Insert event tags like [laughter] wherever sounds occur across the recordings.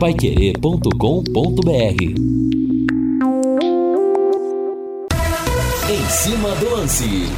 paiquerê.com.br Em cima do lance.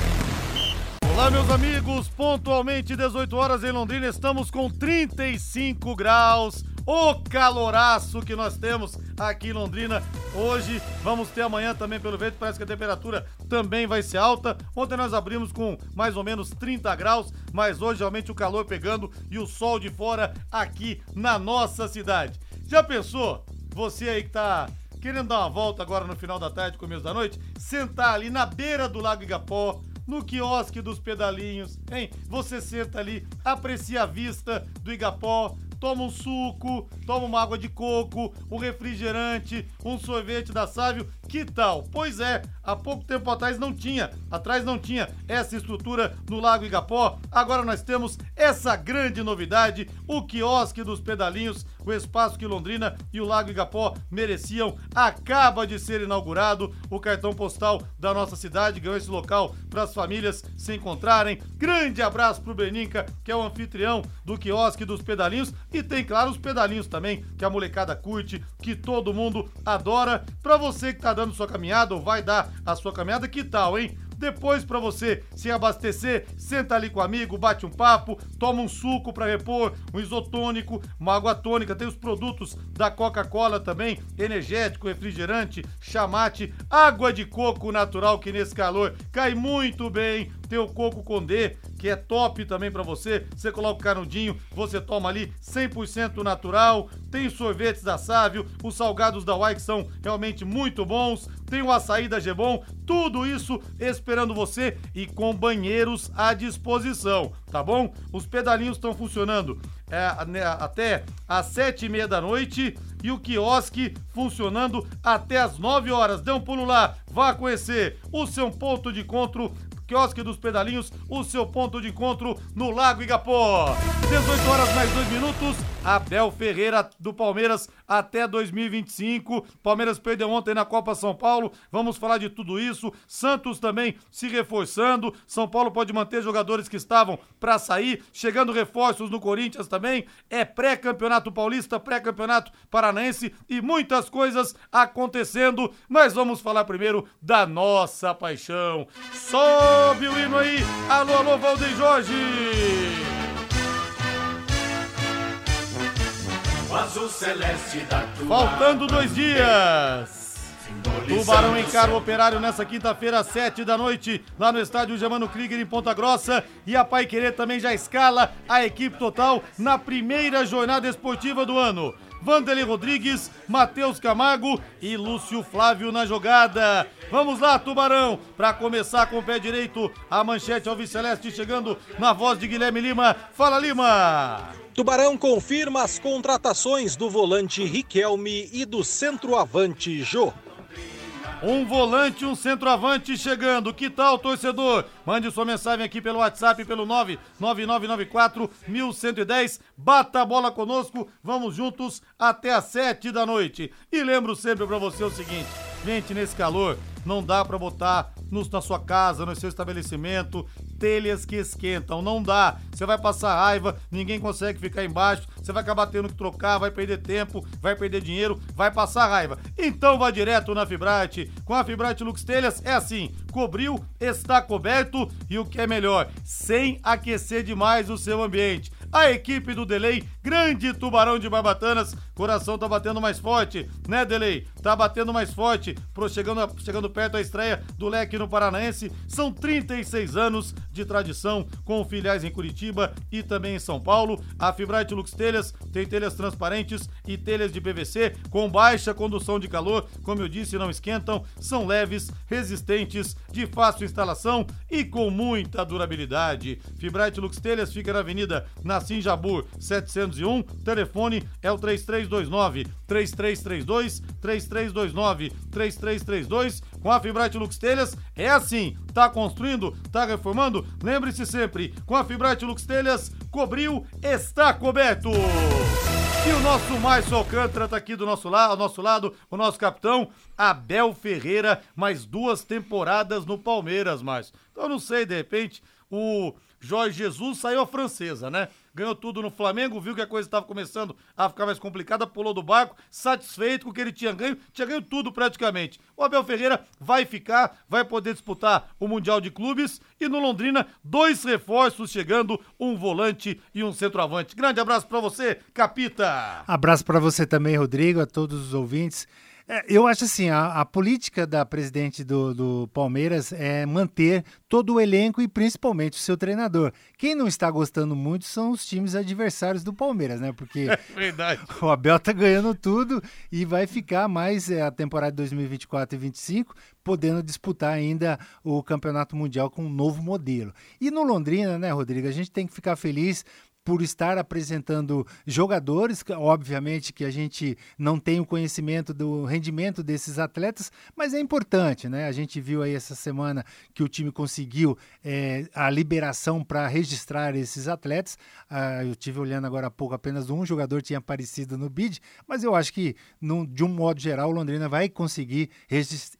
Olá, meus amigos. Pontualmente 18 horas em Londrina, estamos com 35 graus. O caloraço que nós temos aqui em Londrina. Hoje vamos ter amanhã também, pelo vento, parece que a temperatura também vai ser alta. Ontem nós abrimos com mais ou menos 30 graus, mas hoje realmente o calor pegando e o sol de fora aqui na nossa cidade. Já pensou? Você aí que tá querendo dar uma volta agora no final da tarde, começo da noite, sentar ali na beira do Lago Igapó, no quiosque dos pedalinhos, hein? Você senta ali, aprecia a vista do Igapó, toma um suco, toma uma água de coco, um refrigerante, um sorvete da Sávio. Que tal? Pois é, há pouco tempo atrás não tinha, atrás não tinha essa estrutura no Lago Igapó. Agora nós temos essa grande novidade, o quiosque dos pedalinhos, o espaço que Londrina e o Lago Igapó mereciam. Acaba de ser inaugurado o cartão postal da nossa cidade, ganhou esse local para as famílias se encontrarem. Grande abraço pro Beninca, que é o anfitrião do quiosque dos pedalinhos e tem, claro, os pedalinhos também, que a molecada curte, que todo mundo adora. Para você que tá dando sua caminhada ou vai dar a sua caminhada, que tal, hein? Depois, para você se abastecer, senta ali com o amigo, bate um papo, toma um suco para repor, um isotônico, uma água tônica. Tem os produtos da Coca-Cola também, energético, refrigerante, chamate, água de coco natural que nesse calor cai muito bem. Tem o coco condê, que é top também para você. Você coloca o canudinho, você toma ali 100% natural. Tem sorvetes da Sávio, os salgados da Uai que são realmente muito bons. Tem o açaí da Gebon, tudo isso esperando você e com banheiros à disposição, tá bom? Os pedalinhos estão funcionando é, né, até às sete e meia da noite e o quiosque funcionando até às 9 horas. Dê um pulo lá, vá conhecer o seu ponto de encontro Quiosque dos Pedalinhos, o seu ponto de encontro no Lago Igapó. 18 horas mais 2 minutos. Abel Ferreira do Palmeiras até 2025. Palmeiras perdeu ontem na Copa São Paulo. Vamos falar de tudo isso. Santos também se reforçando. São Paulo pode manter jogadores que estavam para sair. Chegando reforços no Corinthians também. É pré-campeonato paulista, pré-campeonato paranaense e muitas coisas acontecendo. Mas vamos falar primeiro da nossa paixão. Sobe o hino aí. Alô, alô, Valdeir Jorge. Faltando dois dias. Tubarão encara o operário nessa quinta-feira, sete da noite, lá no estádio Germano Krieger em Ponta Grossa. E a Pai Querer também já escala a equipe total na primeira jornada esportiva do ano. Vanderlei Rodrigues, Matheus Camargo e Lúcio Flávio na jogada. Vamos lá, Tubarão, para começar com o pé direito, a manchete Alves Celeste chegando na voz de Guilherme Lima. Fala, Lima! Tubarão confirma as contratações do volante Riquelme e do centroavante Jô. Um volante, um centroavante chegando. Que tal, torcedor? Mande sua mensagem aqui pelo WhatsApp, pelo 99994 1110. Bata a bola conosco. Vamos juntos até às sete da noite. E lembro sempre para você o seguinte: gente, nesse calor, não dá para botar no, na sua casa, no seu estabelecimento, telhas que esquentam. Não dá. Você vai passar raiva, ninguém consegue ficar embaixo, você vai acabar tendo que trocar, vai perder tempo, vai perder dinheiro, vai passar raiva. Então vá direto na Fibrate. Com a Fibrate Lux Telhas é assim: cobriu, está coberto e o que é melhor, sem aquecer demais o seu ambiente a equipe do Delay, grande tubarão de Barbatanas. Coração tá batendo mais forte, né, Delay? Tá batendo mais forte, pro, chegando, chegando perto da estreia do Leque no Paranaense. São 36 anos de tradição com filiais em Curitiba e também em São Paulo. A Fibrate Lux Telhas tem telhas transparentes e telhas de PVC com baixa condução de calor, como eu disse, não esquentam, são leves, resistentes, de fácil instalação e com muita durabilidade. Fibrate Lux Telhas fica na Avenida Nassim Jabur 701, telefone é o 3329 3332 3329 3332 com a Fibrate Lux Telhas é assim, tá construindo, tá reformando? Lembre-se sempre, com a Fibrate Lux Telhas, cobriu, está coberto. E o nosso Márcio Alcântara tá aqui do nosso lado, ao nosso lado, o nosso capitão Abel Ferreira, mais duas temporadas no Palmeiras, Márcio. Então eu não sei, de repente, o Jorge Jesus saiu a francesa, né? Ganhou tudo no Flamengo, viu que a coisa estava começando a ficar mais complicada, pulou do barco, satisfeito com o que ele tinha ganho, tinha ganho tudo praticamente. O Abel Ferreira vai ficar, vai poder disputar o Mundial de Clubes e no Londrina, dois reforços chegando, um volante e um centroavante. Grande abraço para você, Capita. Abraço para você também, Rodrigo, a todos os ouvintes. É, eu acho assim, a, a política da presidente do, do, Palmeiras é manter todo o elenco e principalmente o seu treinador. Quem não está gostando muito são os times adversários do Palmeiras, né? Porque [laughs] é o Abel tá ganhando tudo e vai ficar mais é, a temporada de 2024 e 2025 podendo disputar ainda o Campeonato Mundial com um novo modelo. E no Londrina, né, Rodrigo, a gente tem que ficar feliz por estar apresentando jogadores, obviamente que a gente não tem o conhecimento do rendimento desses atletas, mas é importante, né? A gente viu aí essa semana que o time conseguiu é, a liberação para registrar esses atletas. Ah, eu tive olhando agora há pouco, apenas um jogador tinha aparecido no bid, mas eu acho que, no, de um modo geral, o Londrina vai conseguir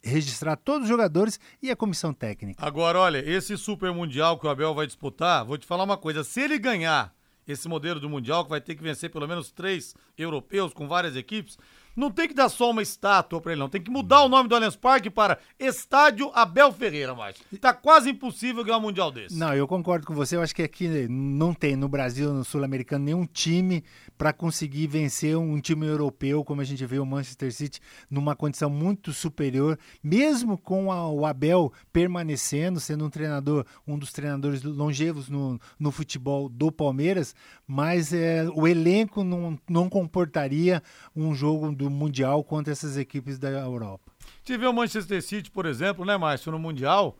registrar todos os jogadores e a comissão técnica. Agora, olha, esse Super Mundial que o Abel vai disputar, vou te falar uma coisa, se ele ganhar esse modelo do Mundial, que vai ter que vencer pelo menos três europeus com várias equipes, não tem que dar só uma estátua para ele, não. Tem que mudar o nome do Allianz Parque para Estádio Abel Ferreira, mais. Tá quase impossível ganhar um Mundial desse. Não, eu concordo com você. Eu acho que aqui não tem no Brasil, no Sul-Americano, nenhum time para conseguir vencer um time europeu, como a gente vê o Manchester City, numa condição muito superior, mesmo com a, o Abel permanecendo, sendo um treinador, um dos treinadores longevos no, no futebol do Palmeiras, mas é, o elenco não, não comportaria um jogo do Mundial contra essas equipes da Europa. Tive o Manchester City, por exemplo, né, Márcio, no Mundial,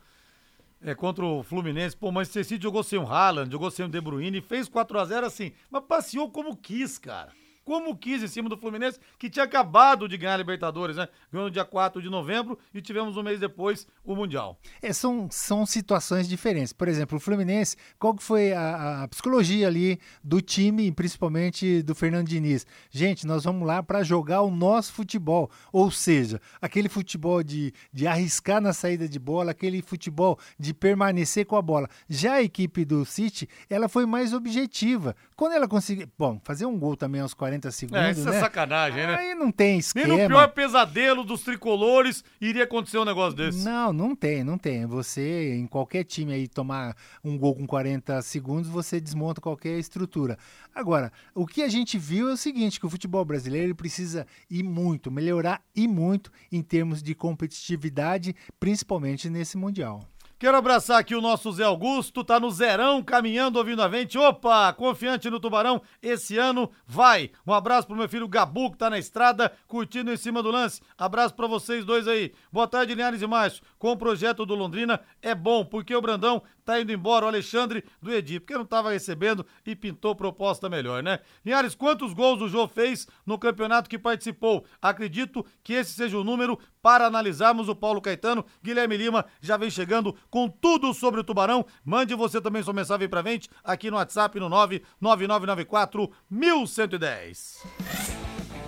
é, contra o Fluminense. Pô, o Manchester City jogou sem o Haaland, jogou sem o De Bruyne, fez 4 a 0 assim, mas passeou como quis, cara como quis em cima do Fluminense, que tinha acabado de ganhar a Libertadores, né? Ganhou no dia 4 de novembro e tivemos um mês depois o Mundial. É, são, são situações diferentes. Por exemplo, o Fluminense, qual que foi a, a psicologia ali do time, principalmente do Fernando Diniz? Gente, nós vamos lá para jogar o nosso futebol. Ou seja, aquele futebol de, de arriscar na saída de bola, aquele futebol de permanecer com a bola. Já a equipe do City, ela foi mais objetiva. Quando ela conseguiu, bom, fazer um gol também aos 40 40 segundos. É, isso é sacanagem, né? Aí não tem esquema. Nem no pior pesadelo dos tricolores iria acontecer um negócio desse. Não, não tem, não tem. Você, em qualquer time aí, tomar um gol com 40 segundos, você desmonta qualquer estrutura. Agora, o que a gente viu é o seguinte: que o futebol brasileiro precisa ir muito, melhorar e muito em termos de competitividade, principalmente nesse Mundial. Quero abraçar aqui o nosso Zé Augusto, tá no zerão, caminhando, ouvindo a gente. Opa, confiante no Tubarão, esse ano vai. Um abraço pro meu filho Gabu, que tá na estrada, curtindo em cima do lance. Abraço para vocês dois aí. Boa tarde, Linhares e Márcio. Com o projeto do Londrina é bom, porque o Brandão tá indo embora, o Alexandre do Edi, porque não tava recebendo e pintou proposta melhor, né? Linhares, quantos gols o Jô fez no campeonato que participou? Acredito que esse seja o número para analisarmos o Paulo Caetano. Guilherme Lima já vem chegando com tudo sobre o Tubarão. Mande você também sua mensagem pra gente aqui no WhatsApp no 99994 1110.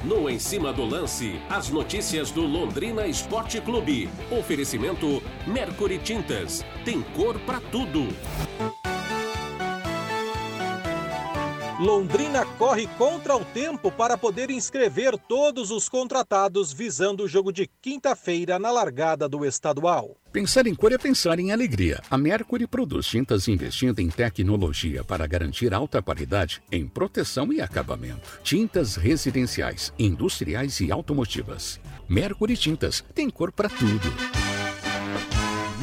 No Em Cima do Lance, as notícias do Londrina Esporte Clube. Oferecimento Mercury Tintas. Tem cor para tudo. Londrina corre contra o tempo para poder inscrever todos os contratados visando o jogo de quinta-feira na largada do estadual. Pensar em cor é pensar em alegria. A Mercury produz tintas investindo em tecnologia para garantir alta qualidade em proteção e acabamento. Tintas residenciais, industriais e automotivas. Mercury Tintas tem cor para tudo.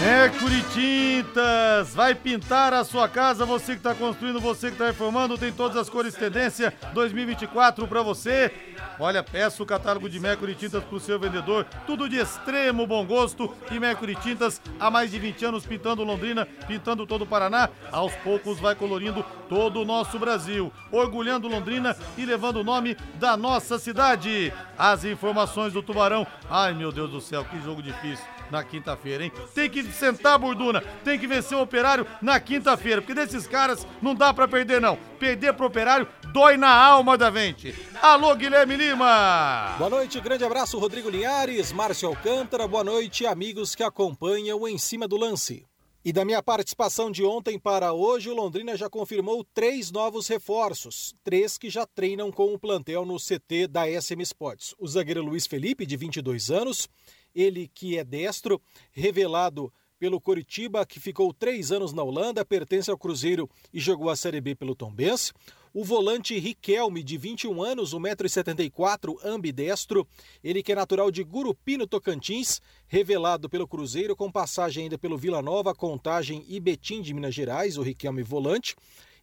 Mercury Tintas, vai pintar a sua casa, você que está construindo, você que está reformando, tem todas as cores tendência 2024 para você. Olha, peça o catálogo de Mercury Tintas para o seu vendedor, tudo de extremo bom gosto e Mercury Tintas há mais de 20 anos pintando Londrina, pintando todo o Paraná, aos poucos vai colorindo todo o nosso Brasil, orgulhando Londrina e levando o nome da nossa cidade. As informações do Tubarão, ai meu Deus do céu, que jogo difícil na quinta-feira, hein? Tem que sentar, Burduna, tem que vencer o Operário na quinta-feira, porque desses caras não dá para perder, não. Perder pro Operário dói na alma da gente. Alô, Guilherme Lima! Boa noite, grande abraço, Rodrigo Linhares, Márcio Alcântara, boa noite, amigos que acompanham Em Cima do Lance. E da minha participação de ontem para hoje, o Londrina já confirmou três novos reforços, três que já treinam com o plantel no CT da SM Sports. O zagueiro Luiz Felipe, de 22 anos, ele que é destro, revelado pelo Coritiba, que ficou três anos na Holanda, pertence ao Cruzeiro e jogou a Série B pelo Tombense. O volante Riquelme, de 21 anos, 1,74m, ambidestro. Ele que é natural de Gurupino, Tocantins, revelado pelo Cruzeiro, com passagem ainda pelo Vila Nova, Contagem e Betim de Minas Gerais, o Riquelme volante.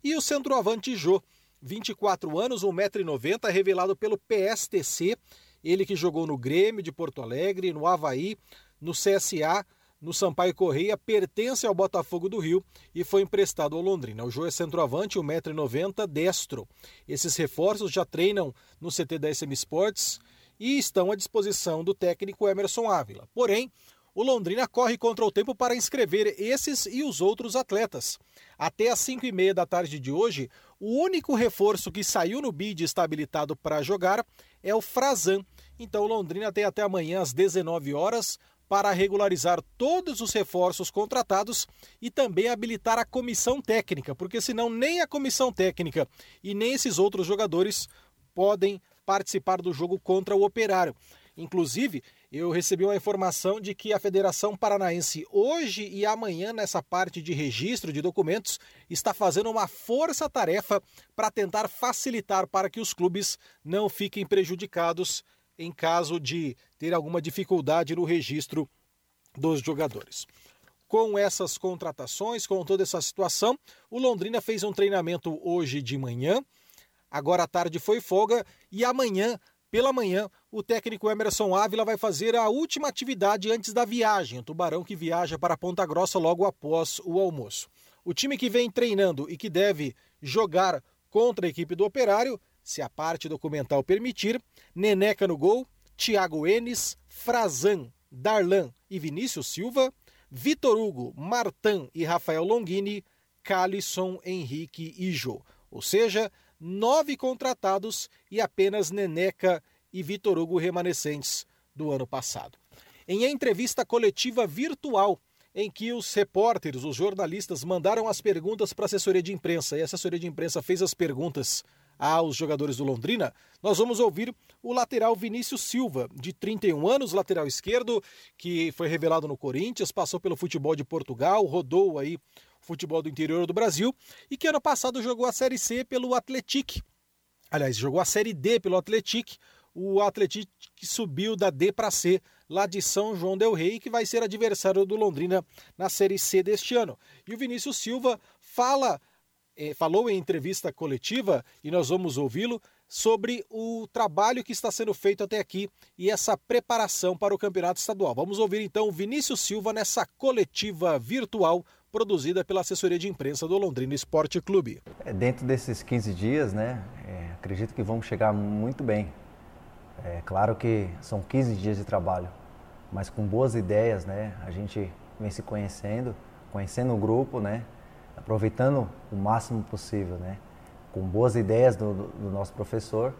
E o centroavante Jô, 24 anos, 1,90m, revelado pelo PSTC. Ele que jogou no Grêmio de Porto Alegre, no Havaí, no CSA, no Sampaio Correia, pertence ao Botafogo do Rio e foi emprestado ao Londrina. O Jô é centroavante, 1,90m, destro. Esses reforços já treinam no CT da SM Sports e estão à disposição do técnico Emerson Ávila. Porém, o Londrina corre contra o tempo para inscrever esses e os outros atletas. Até às 5 e meia da tarde de hoje, o único reforço que saiu no bid estabilitado para jogar é o Frazan. Então Londrina tem até amanhã às 19 horas para regularizar todos os reforços contratados e também habilitar a comissão técnica, porque senão nem a comissão técnica e nem esses outros jogadores podem participar do jogo contra o Operário. Inclusive, eu recebi uma informação de que a Federação Paranaense hoje e amanhã, nessa parte de registro de documentos, está fazendo uma força-tarefa para tentar facilitar para que os clubes não fiquem prejudicados em caso de ter alguma dificuldade no registro dos jogadores. Com essas contratações, com toda essa situação, o Londrina fez um treinamento hoje de manhã, agora à tarde foi folga e amanhã, pela manhã, o técnico Emerson Ávila vai fazer a última atividade antes da viagem, o Tubarão que viaja para Ponta Grossa logo após o almoço. O time que vem treinando e que deve jogar contra a equipe do Operário se a parte documental permitir, Neneca no gol, Thiago Enes, Frazan, Darlan e Vinícius Silva, Vitor Hugo, Martan e Rafael Longini, Calisson, Henrique e Jô. Ou seja, nove contratados e apenas Neneca e Vitor Hugo remanescentes do ano passado. Em entrevista coletiva virtual, em que os repórteres, os jornalistas, mandaram as perguntas para a assessoria de imprensa e a assessoria de imprensa fez as perguntas aos jogadores do Londrina, nós vamos ouvir o lateral Vinícius Silva, de 31 anos, lateral esquerdo, que foi revelado no Corinthians, passou pelo futebol de Portugal, rodou aí futebol do interior do Brasil e que ano passado jogou a Série C pelo Atletic. Aliás, jogou a Série D pelo Atletic. O Atletic subiu da D para C lá de São João del Rei, que vai ser adversário do Londrina na Série C deste ano. E o Vinícius Silva fala eh, falou em entrevista coletiva, e nós vamos ouvi-lo, sobre o trabalho que está sendo feito até aqui e essa preparação para o campeonato estadual. Vamos ouvir então o Vinícius Silva nessa coletiva virtual produzida pela assessoria de imprensa do Londrina Esporte Clube. É, dentro desses 15 dias, né, é, acredito que vamos chegar muito bem. É claro que são 15 dias de trabalho, mas com boas ideias, né, a gente vem se conhecendo, conhecendo o grupo, né, aproveitando o máximo possível, né? Com boas ideias do, do nosso professor,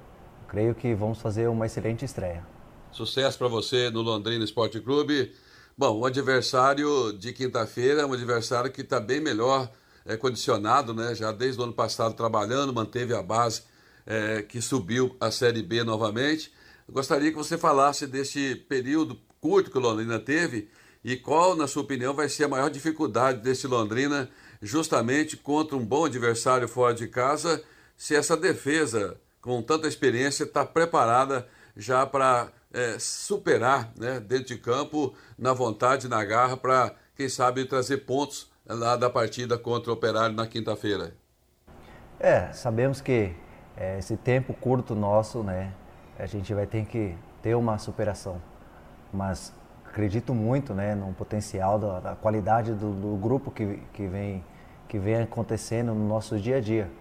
creio que vamos fazer uma excelente estreia. Sucesso para você no Londrina Esporte Clube. Bom, o adversário de quinta-feira é um adversário que está bem melhor é, condicionado, né? Já desde o ano passado trabalhando, manteve a base é, que subiu a Série B novamente. gostaria que você falasse desse período curto que o Londrina teve e qual, na sua opinião, vai ser a maior dificuldade desse Londrina justamente contra um bom adversário fora de casa, se essa defesa, com tanta experiência, está preparada já para é, superar né, dentro de campo, na vontade, na garra, para, quem sabe, trazer pontos lá da partida contra o Operário na quinta-feira. É, sabemos que é, esse tempo curto nosso, né, a gente vai ter que ter uma superação. Mas acredito muito né, no potencial, da, da qualidade do, do, grupo que, que, vem, que vem acontecendo no nosso dia a dia.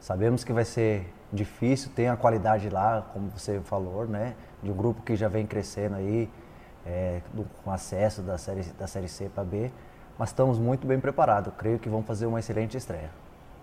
Sabemos que vai ser difícil, tem a qualidade lá, como você falou, né, de um grupo que já vem crescendo aí, é, com acesso da série, da série C para B, mas estamos muito bem preparados. Creio que vamos fazer uma excelente estreia.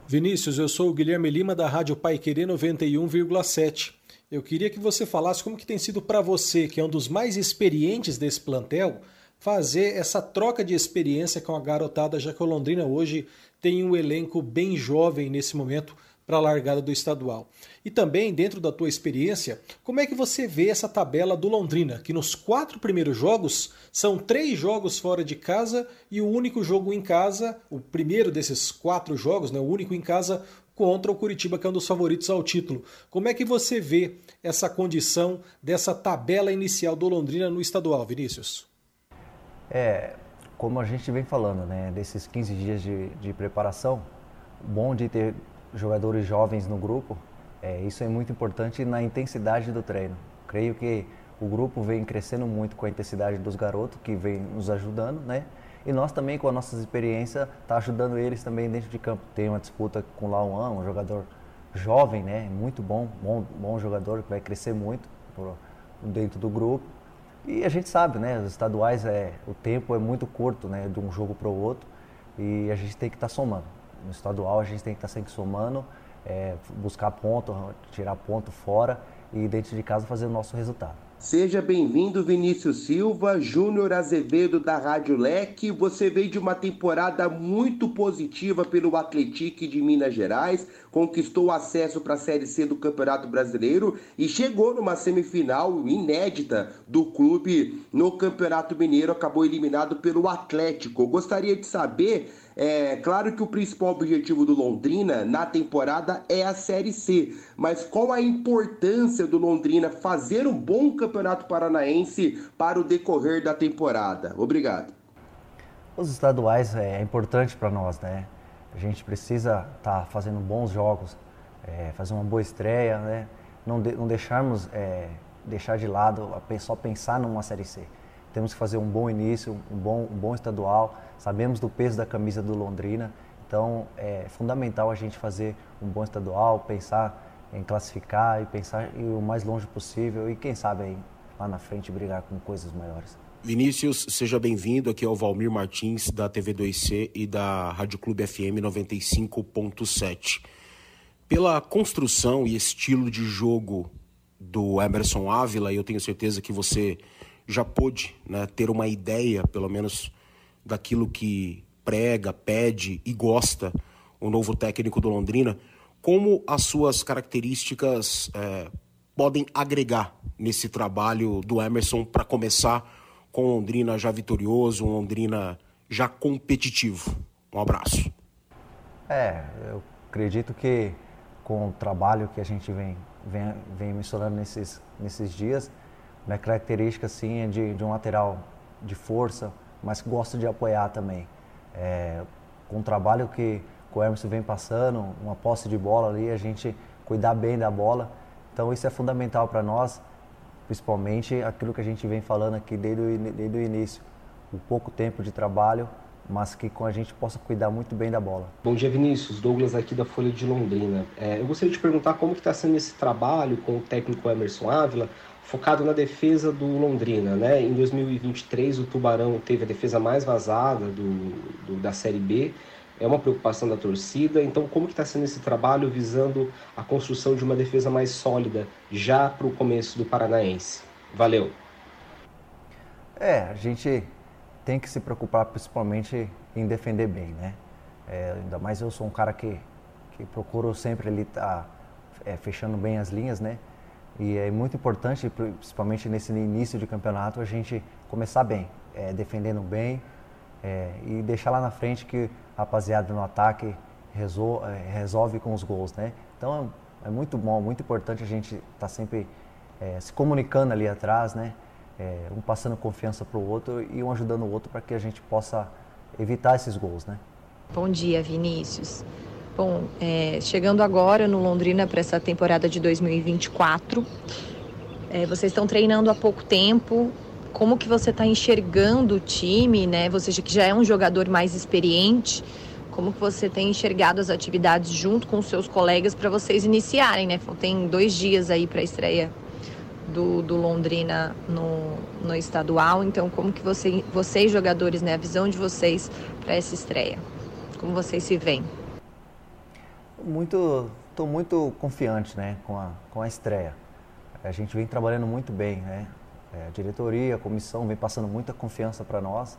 Vinícius, eu sou o Guilherme Lima da Rádio Pai Querer 91,7. Eu queria que você falasse como que tem sido para você, que é um dos mais experientes desse plantel, fazer essa troca de experiência com a garotada, já que o Londrina hoje tem um elenco bem jovem nesse momento para a largada do estadual. E também, dentro da tua experiência, como é que você vê essa tabela do Londrina, que nos quatro primeiros jogos são três jogos fora de casa e o único jogo em casa, o primeiro desses quatro jogos, né, o único em casa, contra o Curitiba, que é um dos favoritos ao título. Como é que você vê essa condição dessa tabela inicial do Londrina no estadual, Vinícius? É, como a gente vem falando, né, desses 15 dias de, de preparação, bom de ter jogadores jovens no grupo, é, isso é muito importante na intensidade do treino. Creio que o grupo vem crescendo muito com a intensidade dos garotos, que vem nos ajudando, né? E nós também, com a nossa experiência, tá ajudando eles também dentro de campo. Tem uma disputa com o Lauan, um jogador jovem, né? Muito bom, bom, bom jogador, que vai crescer muito dentro do grupo. E a gente sabe, né? Os estaduais, é, o tempo é muito curto, né? De um jogo para o outro. E a gente tem que estar tá somando no estadual a gente tem que estar tá sempre somando, é, buscar ponto, tirar ponto fora e dentro de casa fazer o nosso resultado. Seja bem-vindo, Vinícius Silva, Júnior Azevedo da Rádio Leque. Você veio de uma temporada muito positiva pelo Atlético de Minas Gerais, conquistou acesso para a Série C do Campeonato Brasileiro e chegou numa semifinal inédita do clube no Campeonato Mineiro, acabou eliminado pelo Atlético. Gostaria de saber é claro que o principal objetivo do Londrina na temporada é a Série C, mas qual a importância do Londrina fazer um bom campeonato paranaense para o decorrer da temporada? Obrigado. Os estaduais é importante para nós, né? A gente precisa estar tá fazendo bons jogos, é, fazer uma boa estreia, né? Não, de, não deixarmos é, deixar de lado só pensar numa Série C. Temos que fazer um bom início, um bom, um bom estadual sabemos do peso da camisa do Londrina, então é fundamental a gente fazer um bom estadual, pensar em classificar e pensar em o mais longe possível e quem sabe aí, lá na frente brigar com coisas maiores. Vinícius, seja bem-vindo aqui ao Valmir Martins da TV2C e da Rádio Clube FM 95.7. Pela construção e estilo de jogo do Emerson Ávila, eu tenho certeza que você já pôde né, ter uma ideia, pelo menos daquilo que prega, pede e gosta o novo técnico do Londrina, como as suas características é, podem agregar nesse trabalho do Emerson para começar com Londrina já vitorioso, um Londrina já competitivo. Um abraço. É, eu acredito que com o trabalho que a gente vem, vem, vem mencionando nesses, nesses dias, minha característica assim, é de, de um lateral de força, mas gosto de apoiar também. É, com o trabalho que o Emerson vem passando, uma posse de bola ali, a gente cuidar bem da bola. Então isso é fundamental para nós, principalmente aquilo que a gente vem falando aqui desde o, desde o início. O pouco tempo de trabalho, mas que com a gente possa cuidar muito bem da bola. Bom dia, Vinícius. Douglas aqui da Folha de Londrina. É, eu gostaria de perguntar como está sendo esse trabalho com o técnico Emerson Ávila, focado na defesa do Londrina. Né? Em 2023, o Tubarão teve a defesa mais vazada do, do da Série B. É uma preocupação da torcida. Então, como que está sendo esse trabalho visando a construção de uma defesa mais sólida já para o começo do Paranaense? Valeu. É, a gente tem que se preocupar principalmente em defender bem, né? É, ainda mais eu sou um cara que, que procuro sempre estar tá, é, fechando bem as linhas, né? E é muito importante, principalmente nesse início de campeonato, a gente começar bem, é, defendendo bem é, e deixar lá na frente que rapaziada no ataque resolve, é, resolve com os gols, né? Então é muito bom, muito importante a gente estar tá sempre é, se comunicando ali atrás, né? É, um passando confiança para o outro e um ajudando o outro para que a gente possa evitar esses gols, né? Bom dia, Vinícius. Bom, é, chegando agora no Londrina para essa temporada de 2024, é, vocês estão treinando há pouco tempo. Como que você está enxergando o time, né? Você que já é um jogador mais experiente, como que você tem enxergado as atividades junto com os seus colegas para vocês iniciarem, né? Tem dois dias aí para a estreia do, do, Londrina no, no estadual. Então, como que você, vocês jogadores, né? A visão de vocês para essa estreia? Como vocês se veem? muito, estou muito confiante, né, com a, com a estreia. A gente vem trabalhando muito bem, né? É, a diretoria, a comissão vem passando muita confiança para nós.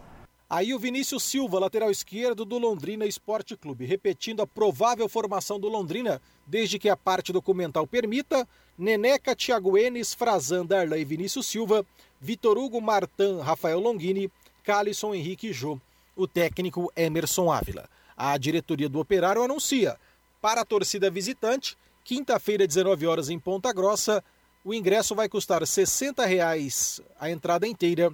Aí o Vinícius Silva, lateral esquerdo do Londrina Esporte Clube, repetindo a provável formação do Londrina, desde que a parte documental permita, Neneca, Thiago Enes, Frazan, Darlan e Vinícius Silva, Vitor Hugo, Martan, Rafael Longini, Calisson, Henrique e Jô. O técnico Emerson Ávila. A diretoria do Operário anuncia, para a torcida visitante, quinta-feira, 19 horas em Ponta Grossa, o ingresso vai custar 60 reais a entrada inteira,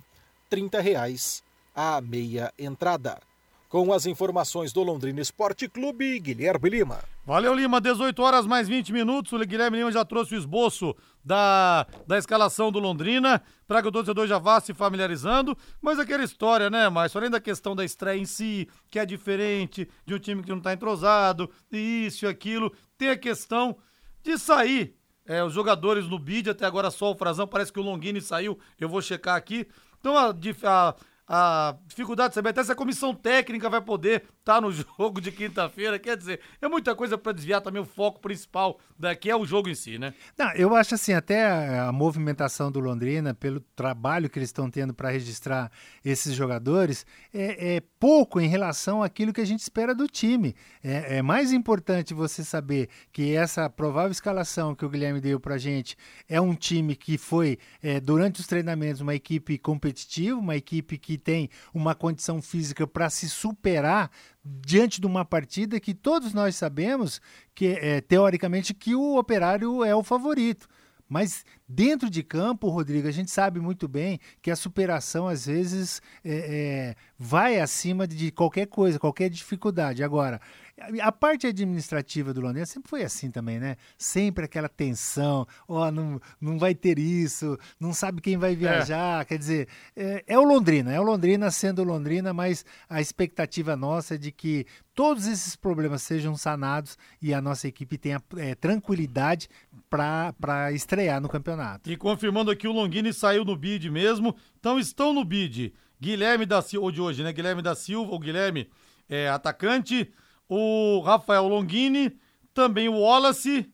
30 reais a meia entrada. Com as informações do Londrina Esporte Clube, Guilherme Lima. Valeu, Lima. 18 horas mais 20 minutos. O Guilherme Lima já trouxe o esboço da, da escalação do Londrina para que o torcedor já vá se familiarizando. Mas aquela história, né, Márcio? Além da questão da estreia em si, que é diferente de um time que não está entrosado, isso e aquilo, tem a questão de sair. É, os jogadores no bid, até agora só o Frazão, parece que o Longini saiu, eu vou checar aqui. Então a, a a dificuldade de saber até se a comissão técnica vai poder tá no [laughs] jogo de quinta-feira. Quer dizer, é muita coisa para desviar também o foco principal daqui é o jogo em si, né? Não, eu acho assim, até a, movimentação do Londrina, pelo trabalho que eles estão tendo para registrar esses jogadores, é, é, pouco em relação àquilo que a gente espera do time. É, é mais importante você saber que essa provável escalação que o Guilherme deu para gente é um time que foi, é, durante os treinamentos, uma equipe competitiva, uma equipe que tem uma condição física para se superar diante de uma partida que todos nós sabemos que é, teoricamente que o Operário é o favorito. Mas dentro de campo, Rodrigo, a gente sabe muito bem que a superação às vezes é, é, vai acima de qualquer coisa, qualquer dificuldade. Agora, a parte administrativa do Londrina sempre foi assim também, né? Sempre aquela tensão, ó, oh, não, não vai ter isso, não sabe quem vai viajar. É. Quer dizer, é, é, o Londrina, é o Londrina sendo Londrina, mas a expectativa nossa é de que todos esses problemas sejam sanados e a nossa equipe tenha é, tranquilidade para estrear no campeonato. E confirmando aqui, o Longini saiu no bid mesmo, então estão no bid. Guilherme da Silva, ou de hoje, né? Guilherme da Silva, o Guilherme é atacante o Rafael Longini, também o Wallace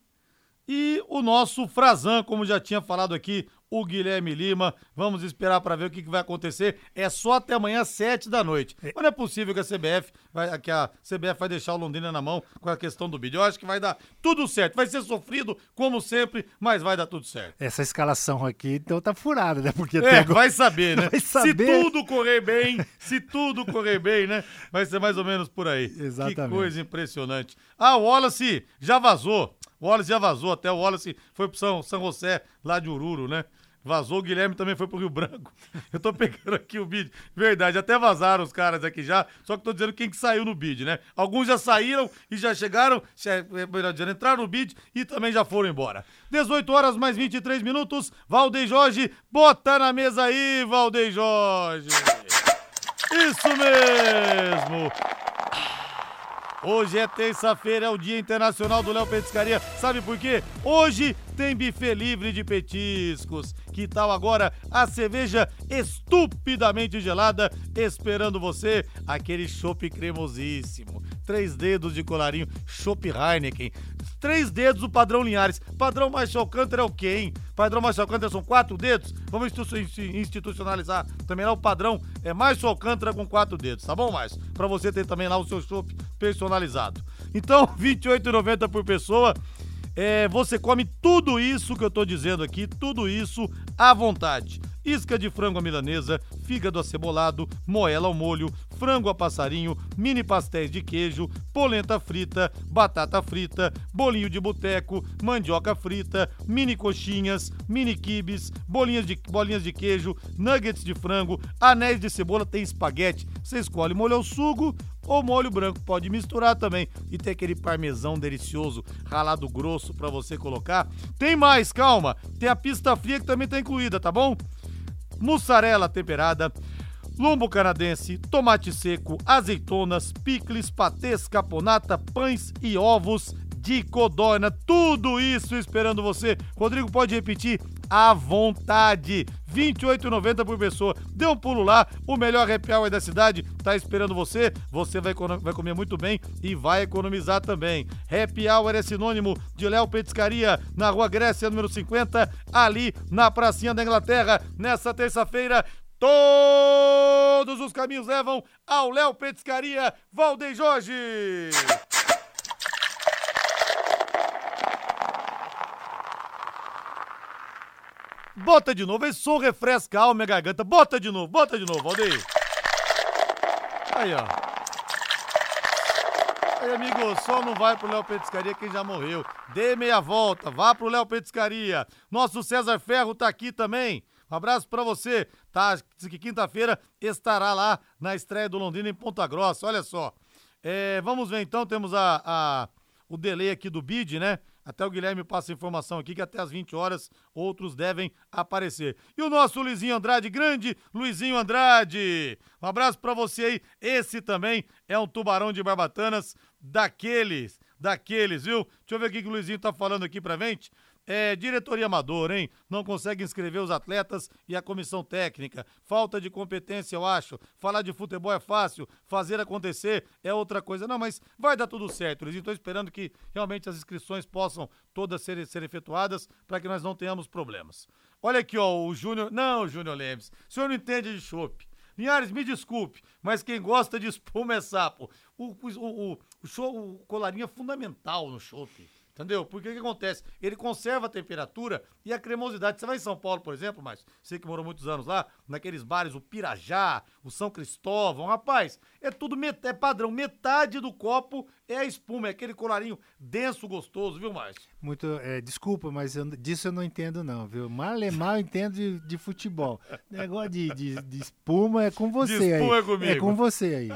e o nosso Frazan, como já tinha falado aqui, o Guilherme Lima. Vamos esperar para ver o que, que, vai acontecer. É só até amanhã, sete da noite. Mas não é possível que a CBF vai, que a CBF vai deixar o Londrina na mão com a questão do vídeo. Eu acho que vai dar tudo certo. Vai ser sofrido, como sempre, mas vai dar tudo certo. Essa escalação aqui, então, tá furada, né? Porque é, agora... vai saber, né? [laughs] Vai saber. Se tudo correr bem, se tudo correr bem, né? Vai ser mais ou menos por aí. Exatamente. Que coisa impressionante. Ah, o Wallace já vazou. O Wallace já vazou, até o Wallace foi pro São, São José, lá de Ururo, né? Vazou, o Guilherme também foi pro Rio Branco. [laughs] Eu tô pegando aqui o bid. Verdade, até vazaram os caras aqui já, só que tô dizendo quem que saiu no bid, né? Alguns já saíram e já chegaram, é, melhor entraram no bid e também já foram embora. 18 horas mais 23 minutos. Valdeir Jorge, bota na mesa aí, Valdeir Jorge. Isso mesmo. Hoje é terça-feira, é o Dia Internacional do Léo Petiscaria. Sabe por quê? Hoje tem buffet livre de petiscos. Que tal agora a cerveja estupidamente gelada esperando você? Aquele chopp cremosíssimo. Três dedos de colarinho, chopp Heineken. Três dedos o padrão Linhares. Padrão Márcio Alcântara é o quê, hein? Padrão Márcio Alcântara são quatro dedos? Vamos institucionalizar também lá o padrão é Márcio Alcântara com quatro dedos, tá bom, Márcio? Pra você ter também lá o seu chopp personalizado. Então, [laughs] R$ 28,90 por pessoa. É, você come tudo isso que eu tô dizendo aqui, tudo isso à vontade isca de frango à milanesa, fígado acebolado, moela ao molho, frango a passarinho, mini pastéis de queijo, polenta frita, batata frita, bolinho de boteco, mandioca frita, mini coxinhas, mini quibes, bolinhas de, bolinhas de queijo, nuggets de frango, anéis de cebola, tem espaguete. Você escolhe molho ao sugo ou molho branco, pode misturar também. E tem aquele parmesão delicioso, ralado grosso para você colocar. Tem mais, calma. Tem a pista fria que também tá incluída, tá bom? Mussarela temperada, lombo canadense, tomate seco, azeitonas, picles, patês, caponata, pães e ovos de codorna. Tudo isso esperando você. Rodrigo, pode repetir à vontade. 28,90 por pessoa. Dê um pulo lá, o melhor happy hour da cidade tá esperando você. Você vai, vai comer muito bem e vai economizar também. Happy Hour é sinônimo de Léo Petiscaria, na Rua Grécia, número 50, ali na Pracinha da Inglaterra, nessa terça-feira. Todos os caminhos levam ao Léo Petiscaria, Valdeir Jorge. Bota de novo, esse som refresca a alma e a garganta. Bota de novo, bota de novo, Valdeir. Aí, ó. Aí, amigo, só não vai pro Léo Petiscaria quem já morreu. Dê meia volta, vá pro Léo Petiscaria. Nosso César Ferro tá aqui também. Um abraço para você. Tá, que quinta-feira estará lá na estreia do Londrina em Ponta Grossa. Olha só. É, vamos ver então, temos a, a, o delay aqui do bid, né? Até o Guilherme passa informação aqui que até às 20 horas outros devem aparecer. E o nosso Luizinho Andrade, grande Luizinho Andrade. Um abraço para você aí. Esse também é um tubarão de barbatanas daqueles, daqueles, viu? Deixa eu ver o que o Luizinho tá falando aqui pra gente. É, diretoria amadora, hein? Não consegue inscrever os atletas e a comissão técnica. Falta de competência, eu acho. Falar de futebol é fácil, fazer acontecer é outra coisa. Não, mas vai dar tudo certo, Luizinho. Estou esperando que realmente as inscrições possam todas serem, serem efetuadas para que nós não tenhamos problemas. Olha aqui, ó, o Júnior. Não, Júnior Lemes, o senhor não entende de chope. Linhares, me desculpe, mas quem gosta de espuma é sapo. O, o, o, o, show, o colarinho é fundamental no chope. Entendeu? Porque o que acontece? Ele conserva a temperatura e a cremosidade. Você vai em São Paulo, por exemplo, mas você que morou muitos anos lá, naqueles bares, o Pirajá, o São Cristóvão, rapaz, é tudo met é padrão. Metade do copo é a espuma, é aquele colarinho denso, gostoso, viu, Márcio? Muito, é, desculpa, mas eu, disso eu não entendo não, viu? Mal é mal eu entendo de, de futebol. [laughs] Negócio de, de, de, espuma é com você de espuma aí. É, comigo. é com você aí.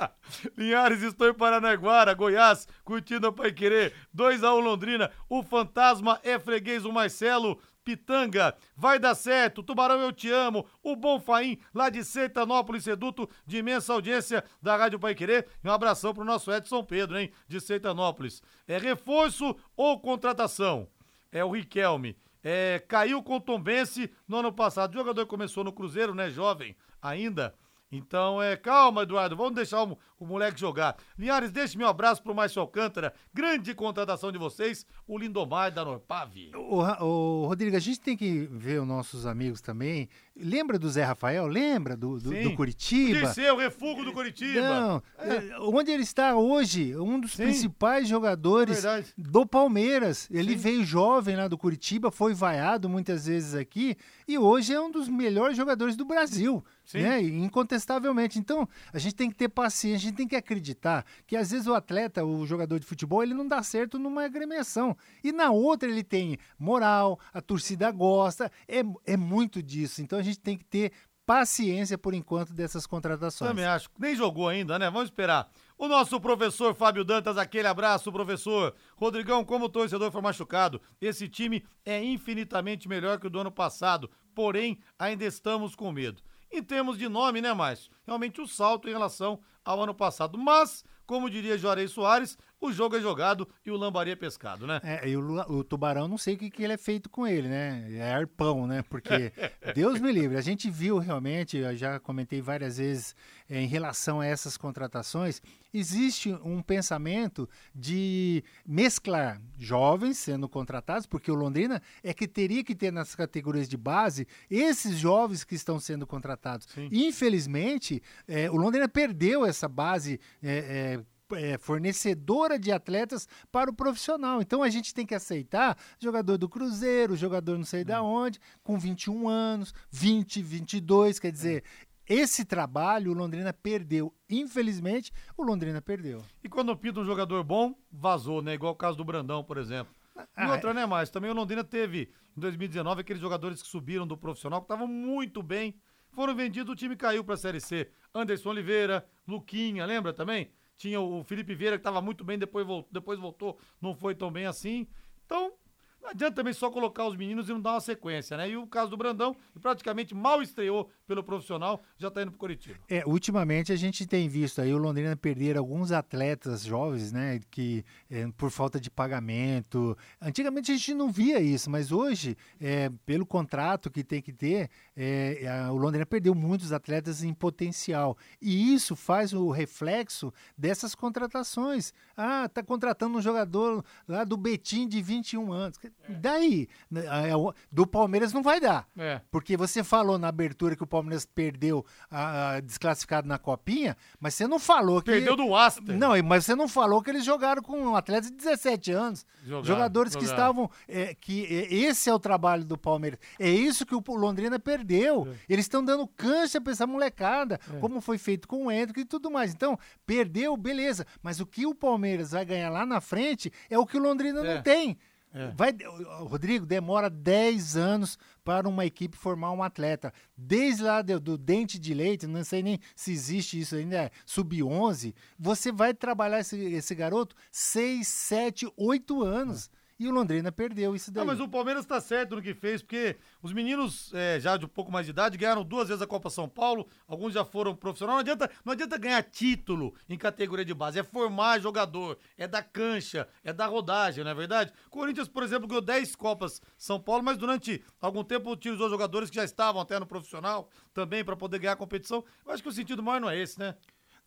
[laughs] Linhares, estou em Paranaguara, Goiás, curtindo a Pai Querer. 2x1 Londrina, o fantasma é freguês, o Marcelo. Pitanga, vai dar certo, Tubarão eu te amo, o Bom Faim, lá de Sertanópolis, Seduto, de imensa audiência da Rádio Pai Querer, e um abração pro nosso Edson Pedro, hein, de Sertanópolis. É reforço ou contratação? É o Riquelme. É, caiu com o Tombense no ano passado. O jogador começou no Cruzeiro, né, jovem ainda. Então, é, calma, Eduardo, vamos deixar o, o moleque jogar. Linhares, deixe meu abraço pro Márcio Alcântara, grande contratação de vocês, o Lindomar da Norpave. O, o, Rodrigo, a gente tem que ver os nossos amigos também. Lembra do Zé Rafael? Lembra do, do, do Curitiba? Podia ser o refúgio do Curitiba. Não, é. é. onde ele está hoje, um dos Sim. principais jogadores é do Palmeiras. Ele Sim. veio jovem lá do Curitiba, foi vaiado muitas vezes aqui e hoje é um dos melhores jogadores do Brasil. Sim. Né? Incontestavelmente. Então, a gente tem que ter paciência, a gente tem que acreditar que às vezes o atleta, o jogador de futebol, ele não dá certo numa agremiação. E na outra ele tem moral, a torcida gosta, é, é muito disso. Então a gente tem que ter paciência por enquanto dessas contratações. Também acho. Nem jogou ainda, né? Vamos esperar. O nosso professor Fábio Dantas, aquele abraço, professor. Rodrigão, como torcedor foi machucado, esse time é infinitamente melhor que o do ano passado, porém ainda estamos com medo. Em termos de nome, né, Márcio? Realmente o salto em relação ao ano passado. Mas, como diria Juarez Soares, o jogo é jogado e o lambari é pescado, né? É, e o, o tubarão, não sei o que, que ele é feito com ele, né? É arpão, né? Porque, [laughs] Deus me livre, a gente viu realmente, eu já comentei várias vezes é, em relação a essas contratações, existe um pensamento de mesclar jovens sendo contratados, porque o Londrina é que teria que ter nas categorias de base esses jovens que estão sendo contratados. Sim. Infelizmente, é, o Londrina perdeu essa base é, é é, fornecedora de atletas para o profissional. Então a gente tem que aceitar jogador do Cruzeiro, jogador não sei de onde, com 21 anos, 20, 22, quer dizer, esse trabalho o Londrina perdeu. Infelizmente, o Londrina perdeu. E quando pinta um jogador bom, vazou, né? Igual o caso do Brandão, por exemplo. Ah, e outra, né, mais? Também o Londrina teve, em 2019, aqueles jogadores que subiram do profissional, que estavam muito bem, foram vendidos, o time caiu para a Série C. Anderson Oliveira, Luquinha, lembra também? Tinha o Felipe Vieira que estava muito bem, depois voltou, depois voltou, não foi tão bem assim. Então, Não adianta também só colocar os meninos e não dar uma sequência, né? E o caso do Brandão, que praticamente mal estreou pelo profissional, já tá indo pro Curitiba. É, ultimamente a gente tem visto aí o Londrina perder alguns atletas jovens, né? Que é, por falta de pagamento. Antigamente a gente não via isso, mas hoje, é, pelo contrato que tem que ter, é, a, o Londrina perdeu muitos atletas em potencial. E isso faz o reflexo dessas contratações. Ah, tá contratando um jogador lá do Betim de 21 anos. Daí, né, é, do Palmeiras não vai dar. É. Porque você falou na abertura que o Palmeiras perdeu a, a desclassificado na copinha, mas você não falou que. Perdeu do Aster. Não, mas você não falou que eles jogaram com atletas de 17 anos. Jogaram, jogadores que jogaram. estavam. é, que é, Esse é o trabalho do Palmeiras. É isso que o Londrina perdeu. Eles estão dando cancha pra essa molecada, como foi feito com o Hendrick e tudo mais. Então, perdeu, beleza. Mas o que o Palmeiras vai ganhar lá na frente é o que o Londrina É. não tem. É. Vai, Rodrigo, demora 10 anos para uma equipe formar um atleta. Desde lá do, do dente de leite, não sei nem se existe isso ainda, é sub-11, você vai trabalhar esse, esse garoto 6, 7, 8 anos. E o Londrina perdeu isso daí. Não, mas o Palmeiras tá certo no que fez, porque os meninos é, já de um pouco mais de idade ganharam duas vezes a Copa São Paulo, alguns já foram profissionais. Não adianta, não adianta ganhar título em categoria de base, é formar jogador, é da cancha, é da rodagem, não é verdade? Corinthians, por exemplo, ganhou 10 Copas São Paulo, mas durante algum tempo utilizou jogadores que já estavam até no profissional também para poder ganhar a competição. Eu acho que o sentido maior não é esse, né?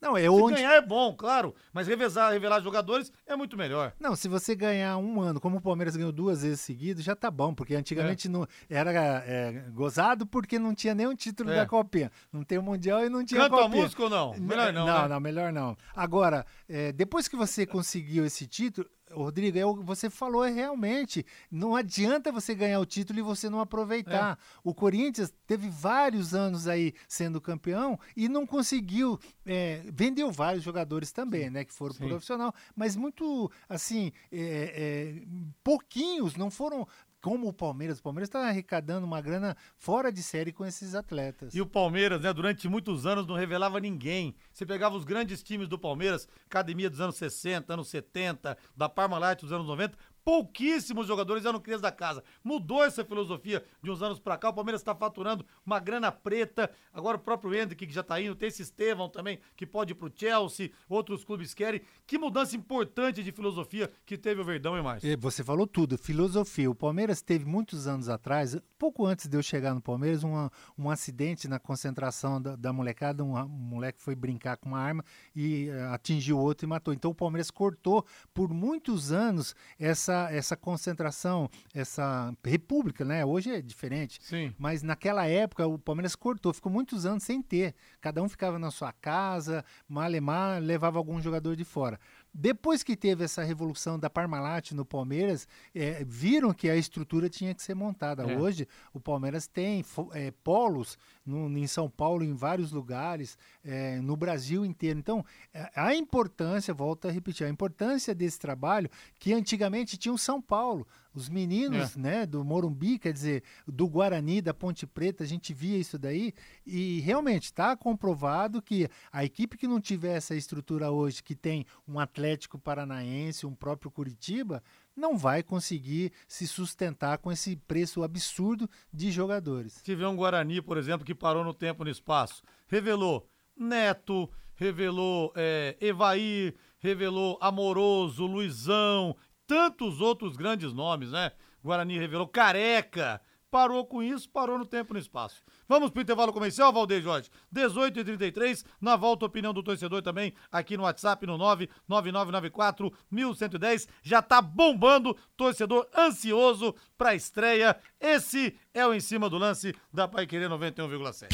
Não, é Se onde. ganhar é bom, claro, mas revezar, revelar jogadores é muito melhor. Não, se você ganhar um ano, como o Palmeiras ganhou duas vezes seguidas, já tá bom, porque antigamente não era é, gozado porque não tinha nenhum título É. da Copinha. Não tem o Mundial e não tinha Canta a a Copinha. música ou não? Melhor não, Não, né? não, melhor não. Agora, é, depois que você conseguiu esse título, Rodrigo, é o você falou é realmente. Não adianta você ganhar o título e você não aproveitar. O Corinthians teve vários anos aí sendo campeão e não conseguiu. é, vendeu vários jogadores também, né? Que foram Sim. profissional, mas muito assim, é, é, pouquinhos, não foram. Como o Palmeiras, o Palmeiras está arrecadando uma grana fora de série com esses atletas. E o Palmeiras, né, durante muitos anos não revelava ninguém. Você pegava os grandes times do Palmeiras, academia dos anos 60, anos 70, da Parmalat dos anos 90, pouquíssimos jogadores eram crias da casa. Mudou essa filosofia de uns anos pra cá, o Palmeiras está faturando uma grana preta. Agora o próprio Hendrick que já tá indo, tem esse Estevão também que pode ir pro Chelsea, outros clubes querem. Que mudança importante de filosofia que teve o Verdão e mais. É, Você falou tudo, filosofia. O Palmeiras teve muitos anos atrás, pouco antes de eu chegar no Palmeiras, uma- um acidente na concentração da, da molecada. Um, um moleque foi brincar com uma arma e eh, atingiu outro e matou. Então o Palmeiras cortou por muitos anos essa, essa concentração, essa república, né? Hoje é diferente. Sim. Mas naquela época o Palmeiras cortou, ficou muitos anos sem ter. Cada um ficava na sua casa, malemar, levava algum jogador de fora. Depois que teve essa revolução da Parmalat no Palmeiras, eh, viram que a estrutura tinha que ser montada. É. Hoje o Palmeiras tem eh, polos no- em São Paulo, em vários lugares, eh, no Brasil inteiro. Então, eh, a importância, volto a repetir, a importância desse trabalho que antigamente tinha o São Paulo. Os meninos É. né, do Morumbi, quer dizer, do Guarani, da Ponte Preta, a gente via isso daí e realmente está comprovado que a equipe que não tiver essa estrutura hoje, que tem um Atlético Paranaense, um próprio Curitiba, não vai conseguir se sustentar com esse preço absurdo de jogadores. Tive um Guarani, por exemplo, que parou no tempo e no espaço. Revelou Neto, revelou é, Evair, revelou Amoroso, Luizão, tantos outros grandes nomes, né? Guarani revelou Careca. Parou com isso, parou no tempo e no espaço. Vamos pro intervalo comercial, Valdeir Jorge. 18 e 33 na volta, opinião do torcedor também, aqui no WhatsApp, no 99994 1110. Já tá bombando, torcedor ansioso pra estreia. Esse é o Em Cima do Lance da Pai Querer 91,7.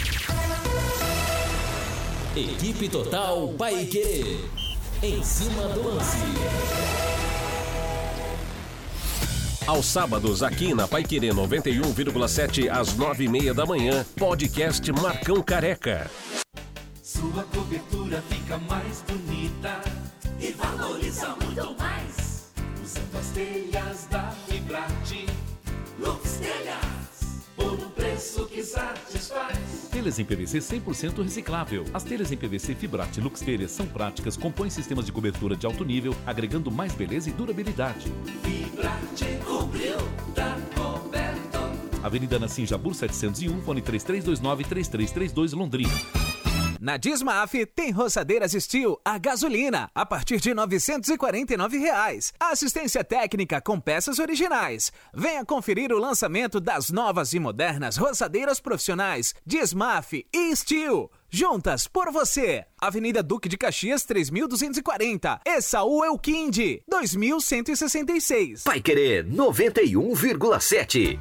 Equipe Total Paique. Em cima do lance. Aos sábados, aqui na Paiquerê 91,7 às nove e meia da manhã, podcast Marcão Careca. Sua cobertura fica mais bonita e valoriza muito mais. Usando as telhas da Fibrate, Lux Telhas, por um preço que satisfaz. Telhas em PVC 100% reciclável. As telhas em PVC Fibrate Lux Telhas são práticas, compõem sistemas de cobertura de alto nível, agregando mais beleza e durabilidade. Fibrate cobriu, dá Avenida Nassim Jabur 701, fone 3329-3332 Londrina. Na Dismaf tem roçadeiras Steel a gasolina a partir de 949 reais. Assistência técnica com peças originais. Venha conferir o lançamento das novas e modernas roçadeiras profissionais Dismaf e Steel. Juntas por você. Avenida Duque de Caxias 3240. Essaú Elquinde 2166. Vai querer 91,7.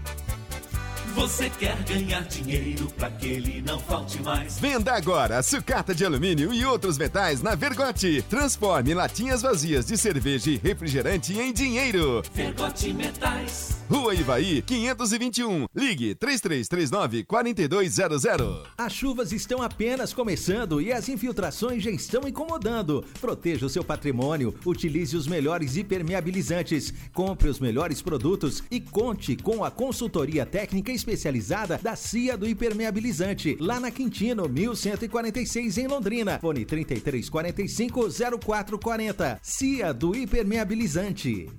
Você quer ganhar dinheiro para que ele não falte mais? Venda agora sucata de alumínio e outros metais na Vergote. Transforme latinhas vazias de cerveja e refrigerante em dinheiro. Vergote Metais. Rua Ivaí, 521. Ligue 3339-4200. As chuvas estão apenas começando e as infiltrações já estão incomodando. Proteja o seu patrimônio, utilize os melhores impermeabilizantes, compre os melhores produtos e conte com a consultoria técnica especializada da CIA do Impermeabilizante, lá na Quintino, 1146 em Londrina. Fone 3345 0440. CIA do Impermeabilizante.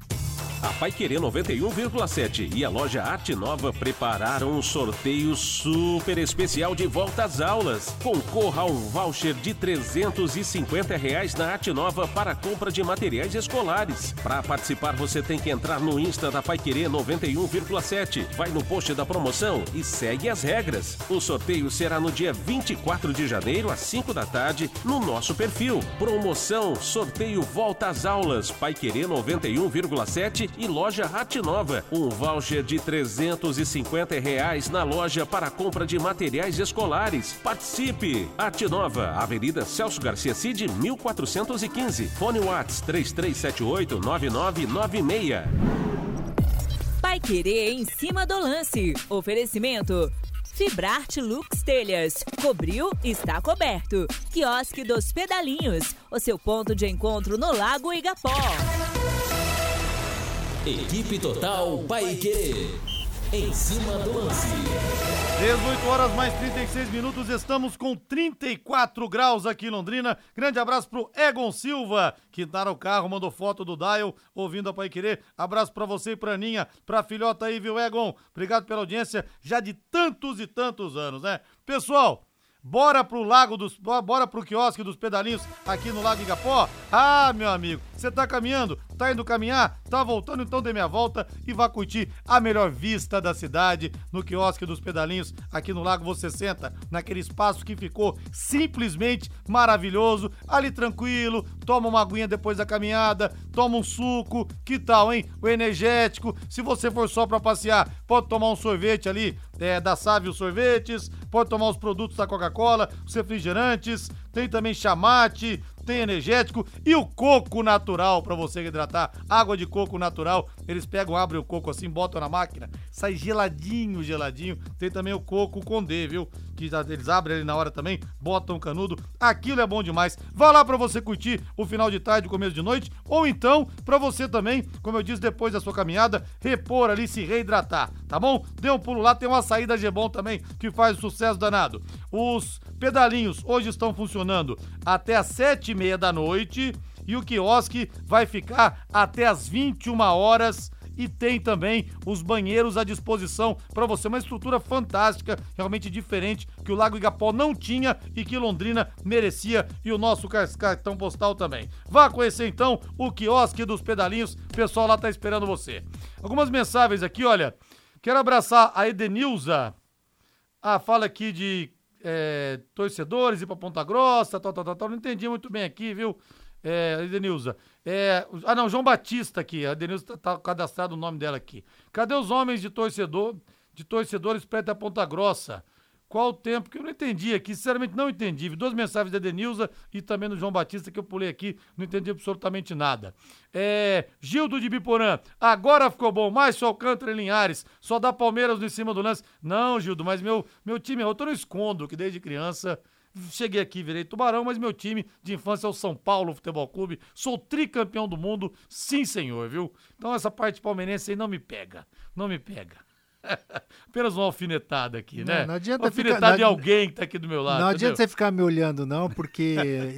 A Paiquerê 91,7 e a loja Arte Nova prepararam um sorteio super especial de volta às aulas. Concorra a um voucher de 350 reais na Arte Nova para compra de materiais escolares. Para participar, você tem que entrar no Insta da Paiquerê 91,7. Vai no post da promoção e segue as regras. O sorteio será no dia 24 de janeiro, às 5 da tarde, no nosso perfil. Promoção Sorteio Volta às Aulas. Paiquerê 91,7 e loja Rate Nova. Um voucher de 350 reais na loja para compra de materiais escolares. Participe! Arte Nova, Avenida Celso Garcia Cid, 1415. Fone Whats 3378 9996. Pai Querer em cima do lance. Oferecimento. Fibrarte Lux Telhas. Cobriu, está coberto. Quiosque dos Pedalinhos. O seu ponto de encontro no Lago Igapó. Equipe Total Paique. Em cima do lance. 18 horas mais 36 minutos, estamos com 34 graus aqui em Londrina. Grande abraço pro Egon Silva, que tá no carro, mandou foto do Dial, ouvindo a Pai Querer. Abraço pra você e pra Aninha, pra filhota aí, viu, Egon? Obrigado pela audiência, já de tantos e tantos anos, né? Pessoal, Bora pro lago dos. Bora pro quiosque dos pedalinhos aqui no Lago Igapó? Ah, meu amigo, você tá caminhando? Tá indo caminhar? Tá voltando? Então dê minha volta e vá curtir a melhor vista da cidade no quiosque dos pedalinhos aqui no lago. Você senta naquele espaço que ficou simplesmente maravilhoso, ali tranquilo, toma uma aguinha depois da caminhada, toma um suco, que tal, hein? O energético. Se você for só pra passear, pode tomar um sorvete ali é, da Sávio Sorvetes, pode tomar os produtos da Coca-Cola, os refrigerantes, tem também chamate, tem energético e o coco natural para você hidratar. Água de coco natural. Eles pegam, abrem o coco assim, botam na máquina, sai geladinho, geladinho. Tem também o coco Condé, viu? Que eles abrem ali na hora também, botam canudo. Aquilo é bom demais. Vá lá para você curtir o final de tarde, começo de noite, ou então para você também, como eu disse, depois da sua caminhada, repor ali, se reidratar, tá bom? Dê um pulo lá, tem uma saída G-Bom também que faz sucesso danado. Os pedalinhos hoje estão funcionando até às sete e meia da noite e o quiosque vai ficar até às 21 horas e tem também os banheiros à disposição para você. Uma estrutura fantástica, realmente diferente, que o Lago Igapó não tinha e que Londrina merecia e o nosso cartão postal também. Vá conhecer então o quiosque dos pedalinhos, o pessoal lá tá esperando você. Algumas mensagens aqui, olha. Quero abraçar a Edenilza. Ah, fala aqui de é, torcedores ir pra Ponta Grossa, tal, tal, tal, tal. Não entendi muito bem aqui, viu, é, Edenilza? É, ah, não, João Batista aqui. A Edenilza tá, tá cadastrado o nome dela aqui. Cadê os homens de torcedor, de torcedores perto da Ponta Grossa? Qual o tempo que eu não entendi aqui? Sinceramente, não entendi. Duas mensagens da Denilza e também do João Batista que eu pulei aqui, não entendi absolutamente nada. É, Gildo de Biporã, agora ficou bom, mais só Alcântara e Linhares, só dá Palmeiras no em cima do lance. Não, Gildo, mas meu, meu time, eu tô no escondo, que desde criança cheguei aqui, virei tubarão, mas meu time de infância é o São Paulo Futebol Clube. Sou tricampeão do mundo, sim, senhor, viu? Então essa parte palmeirense aí não me pega, não me pega. [laughs] Apenas uma alfinetada aqui, Não, né? não adianta ficar- alfinetada não de alguém que tá aqui do meu lado. Não adianta entendeu? você ficar me olhando, não, porque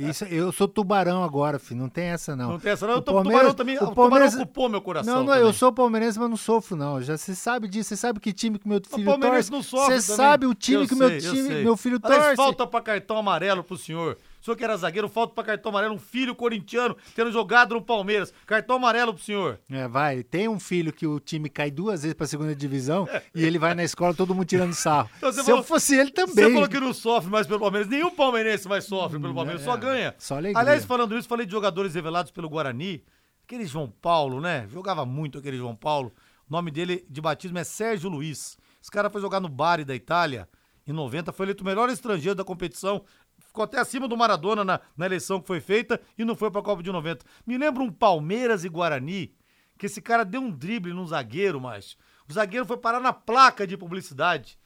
isso, eu sou tubarão agora, filho. Não tem essa, não. Não tem essa, não. O Eu tô- Palmeiras- tubarão também. o O Palmeiras- ocupou meu coração. Não, não, também. eu sou palmeirense, mas não sofro, não. Já você sabe disso, você sabe que time que meu filho palmeirense torce. não sofre Você também. sabe o time Eu que meu sei, eu time, meu filho Aliás, torce. falta pra cartão amarelo pro senhor. Senhor que era zagueiro, falta pra cartão amarelo um filho corintiano tendo jogado no Palmeiras. Cartão amarelo pro senhor. É, vai. Tem um filho que o time cai duas vezes pra segunda divisão e ele vai na escola todo mundo tirando sarro. Então, Se falou- eu fosse ele também. Você falou que não sofre mais pelo Palmeiras. Nenhum palmeirense mais sofre pelo Palmeiras, só é, ganha. só alegria. Aliás, falando isso, falei de jogadores revelados pelo Guarani. Aquele João Paulo, né? Jogava muito aquele João Paulo. O nome dele de batismo é Sérgio Luiz. Esse cara foi jogar no Bari da Itália em 90, foi eleito o melhor estrangeiro da competição. Ficou até acima do Maradona na, na eleição que foi feita e não foi pra Copa de 90. Me lembra um Palmeiras e Guarani, que esse cara deu um drible num zagueiro, mas o zagueiro foi parar na placa de publicidade.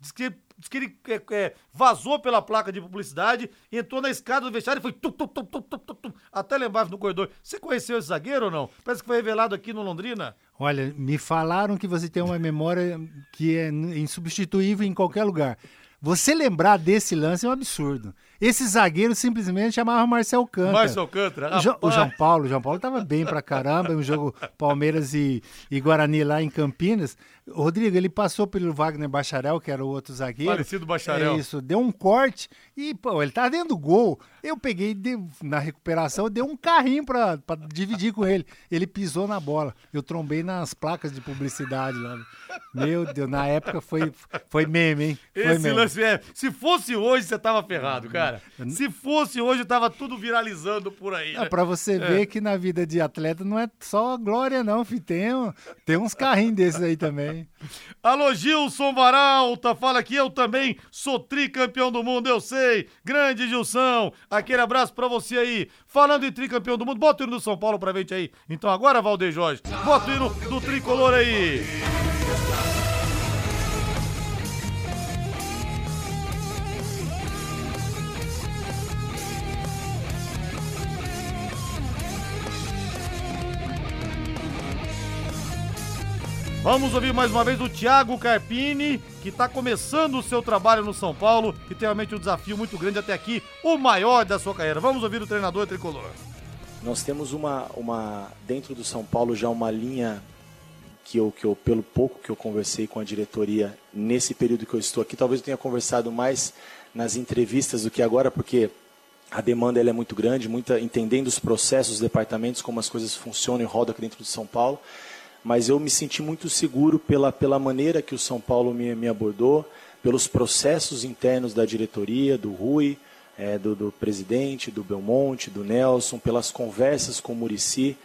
Diz que, diz que ele é, é, vazou pela placa de publicidade, entrou na escada do vestiário e foi tum, tum, tum, tum, tum, tum, tum, até lá embaixo no corredor. Você conheceu esse zagueiro ou não? Parece que foi revelado aqui no Londrina. Olha, me falaram que você tem uma memória que é insubstituível em qualquer lugar. Você lembrar desse lance é um absurdo. Esse zagueiro simplesmente chamava Marcel Cantra. Marcel Alcântara. O, Jo- o. João Paulo, o João Paulo tava bem pra caramba, um jogo Palmeiras e, e Guarani lá em Campinas. Rodrigo, ele passou pelo Wagner Bacharel, que era o outro zagueiro. Falecido Bacharel. É isso, deu um corte e, pô, ele tá dentro do gol. Eu peguei, dei- na recuperação, dei um carrinho pra, pra dividir com ele. Ele pisou na bola. Eu trombei nas placas de publicidade lá. Meu Deus, na época foi, foi meme, hein? Foi Esse meme. lance é. Se fosse hoje, você tava ferrado, cara. Se fosse hoje, tava tudo viralizando por aí. Né? pra você É. ver que na vida de atleta não é só glória, não, filho. Tem, tem uns carrinhos desses aí também. Alô, Gilson Varalta, fala que eu também sou tricampeão do mundo, eu sei. Grande Gilson, aquele abraço pra você aí. Falando em tricampeão do mundo, bota o hino do São Paulo pra gente aí. Então agora, Valdeir Jorge, bota o hino do tricolor aí. Vamos ouvir mais uma vez o Thiago Carpini, que está começando o seu trabalho no São Paulo e tem realmente um desafio muito grande até aqui, o maior da sua carreira. Vamos ouvir o treinador tricolor. Nós temos uma, uma dentro do São Paulo já uma linha que eu, que eu, pelo pouco que eu conversei com a diretoria nesse período que eu estou aqui, talvez eu tenha conversado mais nas entrevistas do que agora, porque a demanda ela é muito grande, muita entendendo os processos, os departamentos, como as coisas funcionam e rodam aqui dentro do São Paulo. Mas eu me senti muito seguro pela, pela maneira que o São Paulo me, me abordou, pelos processos internos da diretoria, do Rui, eh, do, do presidente, do Belmonte, do Nelson, pelas conversas com o Murici.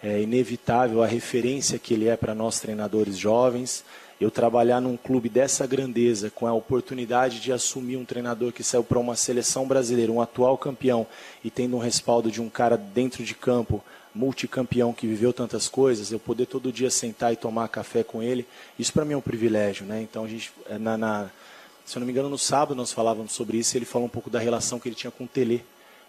É inevitável a referência que ele é para nós treinadores jovens. Eu trabalhar num clube dessa grandeza, com a oportunidade de assumir um treinador que saiu para uma seleção brasileira, um atual campeão, e tendo um respaldo de um cara dentro de campo, multicampeão que viveu tantas coisas, eu poder todo dia sentar e tomar café com ele, isso para mim é um privilégio, né? Então a gente, eh, na, na, se eu não me engano, no sábado nós falávamos sobre isso, e ele falou um pouco da relação que ele tinha com o Tele.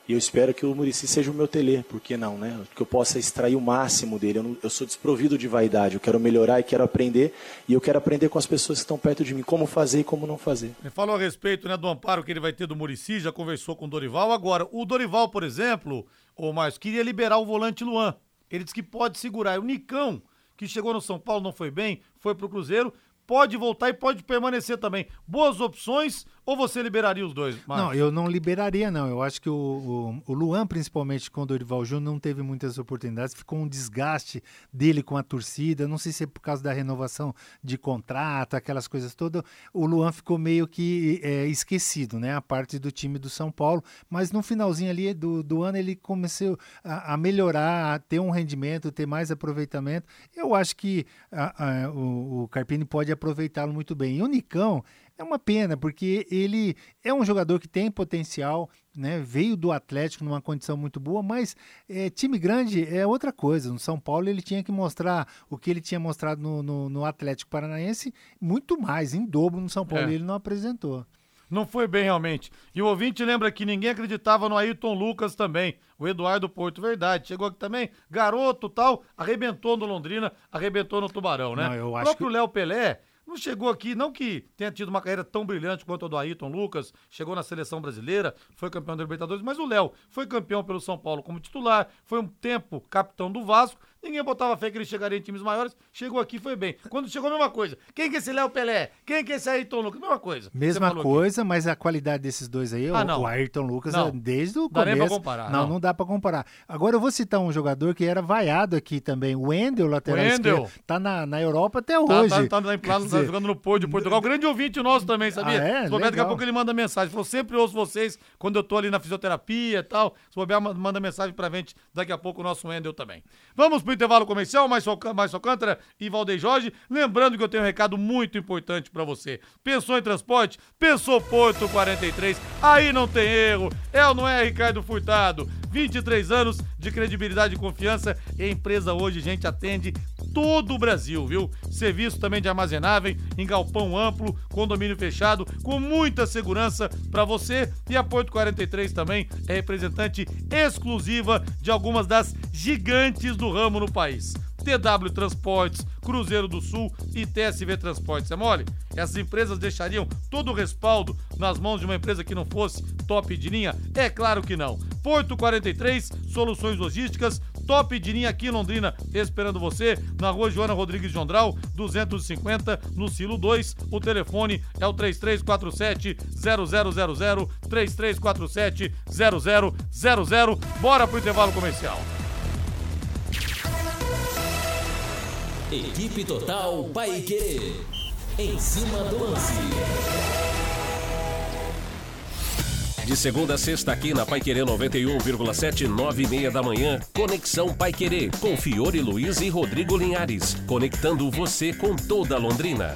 E eu espero que o Murici seja o meu Tele, por que não, né? Que eu possa extrair o máximo dele. Eu, não- eu sou desprovido de vaidade, eu quero melhorar e quero aprender, e eu quero aprender com as pessoas que estão perto de mim, como fazer e como não fazer. Ele falou a respeito né, do amparo que ele vai ter do Murici, já conversou com o Dorival. Agora, o Dorival, por exemplo, ou mais, queria liberar o volante Luan. Ele disse que pode segurar. O Nicão, que chegou no São Paulo, não foi bem, foi pro Cruzeiro, pode voltar e pode permanecer também. Boas opções ou você liberaria os dois? Marcos? Não, eu não liberaria, não. Eu acho que o, o, o Luan, principalmente com o Dorival Júnior, não teve muitas oportunidades. Ficou um desgaste dele com a torcida. Não sei se é por causa da renovação de contrato, aquelas coisas todas. O Luan ficou meio que é, esquecido, né? A parte do time do São Paulo. Mas no finalzinho ali do, do ano ele começou a, a melhorar, a ter um rendimento, ter mais aproveitamento. Eu acho que a- a- o, o Carpini pode aproveitá-lo muito bem. E o Nicão. É uma pena, porque ele é um jogador que tem potencial, né? Veio do Atlético numa condição muito boa, mas é, time grande é outra coisa. No São Paulo ele tinha que mostrar o que ele tinha mostrado no, no- no Atlético Paranaense, muito mais, em dobro no São Paulo. É. E ele não apresentou. Não foi bem realmente. E o ouvinte lembra que ninguém acreditava no Ayrton Lucas também. O Eduardo Porto, verdade. Chegou aqui também, garoto tal, arrebentou no Londrina, arrebentou no Tubarão, né? Não, eu o próprio Léo Pelé Não chegou aqui, não que tenha tido uma carreira tão brilhante quanto a do Ayrton Lucas, chegou na seleção brasileira, foi campeão da Libertadores, mas o Léo foi campeão pelo São Paulo como titular, foi um tempo capitão do Vasco, ninguém botava fé que ele chegaria em times maiores, chegou aqui foi bem. Quando chegou, a mesma coisa. Quem que é esse Léo Pelé? Quem que é esse Ayrton Lucas? Mesma coisa. Mesma coisa, mas a qualidade desses dois aí, Ah, o- o Ayrton Lucas, Não. é desde o Dá nem começo. pra comparar, não, não. não dá pra comparar. Agora eu vou citar um jogador que era vaiado aqui também, o Wendel, lateral Wendel. esquerdo. Tá na, na Europa até Tá, hoje. tá, tá, lá em- Quer tá dizer, jogando no Pô de Portugal. Grande ouvinte nosso também, sabia? Ah, é? Se bobear, daqui a pouco ele manda mensagem. Falou, sempre ouço vocês quando eu tô ali na fisioterapia e tal. Se bobear, ma- manda mensagem pra gente. Daqui a pouco o nosso Wendel também. Vamos pro intervalo comercial, mais mais Alcântara e Valdeir Jorge. Lembrando que eu tenho um recado muito importante pra você. Pensou em transporte? Pensou Porto 43. Aí não tem erro. É ou não é, Ricardo Furtado? 23 anos de credibilidade e confiança. E a empresa hoje, gente, atende todo o Brasil, viu? Serviço também de armazenagem em galpão amplo, condomínio fechado, com muita segurança para você. E a Porto 43 também é representante exclusiva de algumas das gigantes do ramo no país. TW Transportes, Cruzeiro do Sul e TSV Transportes. É mole? Essas empresas deixariam todo o respaldo nas mãos de uma empresa que não fosse top de linha? É claro que não. Porto 43, soluções logísticas, top de linha aqui em Londrina, esperando você na rua Joana Rodrigues de Ondral, 250, no Silo 2. O telefone é o 3347 0000, 3347 0000. Bora pro intervalo comercial. Equipe Total Paique. Em cima do lance. De segunda a sexta aqui na Paiquerê 91,7, 9 e meia da manhã. Conexão Paiquerê, com Fiore Luiz e Rodrigo Linhares. Conectando você com toda Londrina.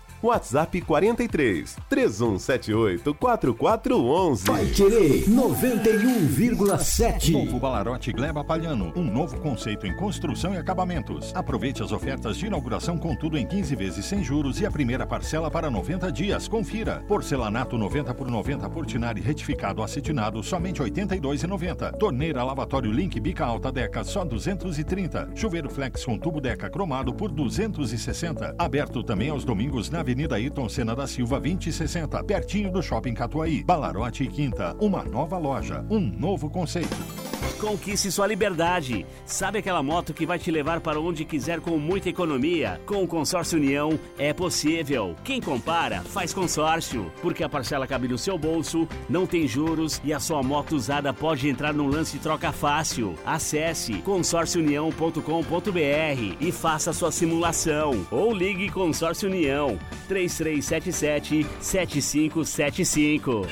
WhatsApp 43 3178 4411. Vai querer 91,7. Novo Balarote Gleba Palhano, um novo conceito em construção e acabamentos. Aproveite as ofertas de inauguração com tudo em 15 vezes sem juros e a primeira parcela para 90 dias. Confira. Porcelanato 90 por 90 Portinari retificado acetinado somente 82,90. Torneira lavatório Link Bica Alta Deca só 230. Chuveiro Flex com tubo Deca cromado por 260. Aberto também aos domingos na Avenida Ayrton Senna da Silva 2060, pertinho do Shopping Catuaí. Balarote e Quinta, uma nova loja, um novo conceito. Conquiste sua liberdade. Sabe aquela moto que vai te levar para onde quiser com muita economia? Com o Consórcio União é possível. Quem compara, faz consórcio. Porque a parcela cabe no seu bolso, não tem juros e a sua moto usada pode entrar num lance de troca fácil. Acesse consórciounião.com.br e faça sua simulação. Ou ligue Consórcio União 3377 7575.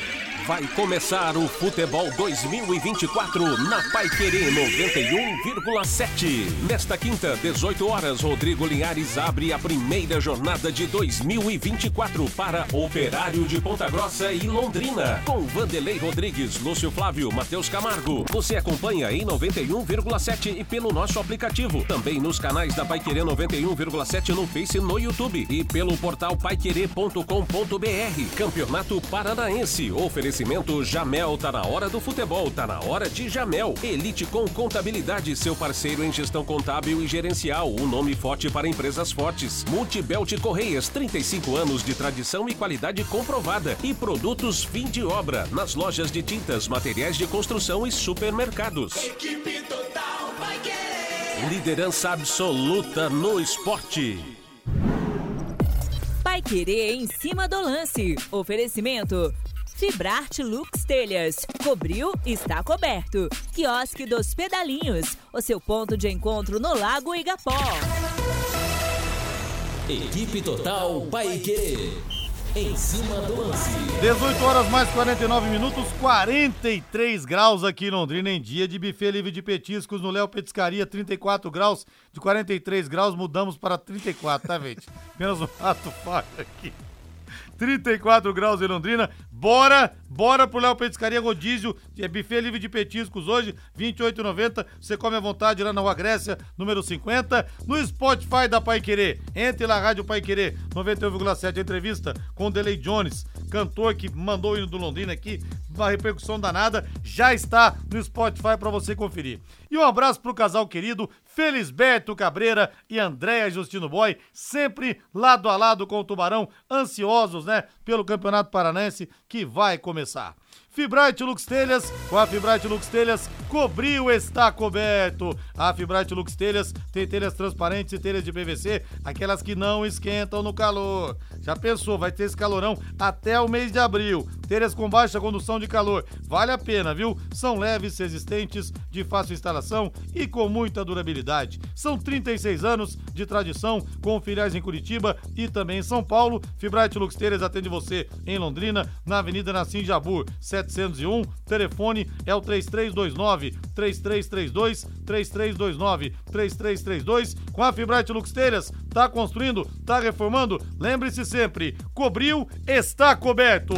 Vai começar o Futebol 2024 na Paiquerê 91,7. Nesta quinta, 18 horas, Rodrigo Linhares abre a primeira jornada de 2024 para Operário de Ponta Grossa e Londrina. Com Vanderlei Rodrigues, Lúcio Flávio, Matheus Camargo. Você acompanha em 91,7 e pelo nosso aplicativo. Também nos canais da Paiquerê 91,7 no Face no YouTube. E pelo portal paiquerê.com.br. Campeonato Paranaense. Oferecimento Jamel. Tá na hora do futebol. Tá na hora de Jamel. Elite com Contabilidade. Seu parceiro em gestão contábil e gerencial. Um nome forte para empresas fortes. Multibelt Correias. 35 anos de tradição e qualidade comprovada. E produtos fim de obra. Nas lojas de tintas, materiais de construção e supermercados. Equipe Total vai querer. Liderança absoluta no esporte. Pai Querer em cima do lance. Oferecimento. Fibrarte Lux Telhas. Cobriu, está coberto. Quiosque dos Pedalinhos. O seu ponto de encontro no Lago Igapó. Equipe Total Paique. Em cima do lance. 18 horas mais 49 minutos, 43 graus aqui em Londrina em dia de buffet livre de petiscos no Léo Petiscaria, 34 graus, de 43 graus mudamos para 34, tá, gente? Menos um rato falha aqui. 34 graus em Londrina. Bora, bora pro Léo Petiscaria Rodízio, é buffet livre de petiscos hoje, 28,90. Você come à vontade lá na Rua Grécia, número 50, no Spotify da Pai Querer. Entre lá, Rádio Pai Querer, 91,7. Entrevista com Delay Jones, cantor que mandou o hino do Londrina aqui, uma repercussão danada, já está no Spotify para você conferir. E um abraço pro casal querido Felisberto Cabreira e Andréa Justino Boy, sempre lado a lado com o Tubarão, ansiosos, né, pelo Campeonato Paranense que vai começar. Fibrate Lux Telhas, com a Fibrate Lux Telhas, cobriu, está coberto. A Fibrate Lux Telhas tem telhas transparentes e telhas de PVC, aquelas que não esquentam no calor. Já pensou, vai ter esse calorão até o mês de abril. Telhas com baixa condução de calor, vale a pena, viu? São leves, resistentes, de fácil instalação e com muita durabilidade. São 36 anos de tradição, com filiais em Curitiba e também em São Paulo. Fibrate Lux Telhas atende você em Londrina, na Avenida Nassim Jabur, 701. Telefone é o 3329 3332 3329 3332. Com a Fibrate Lux Telhas, tá construindo, tá reformando? Lembre-se sempre, cobriu, está coberto.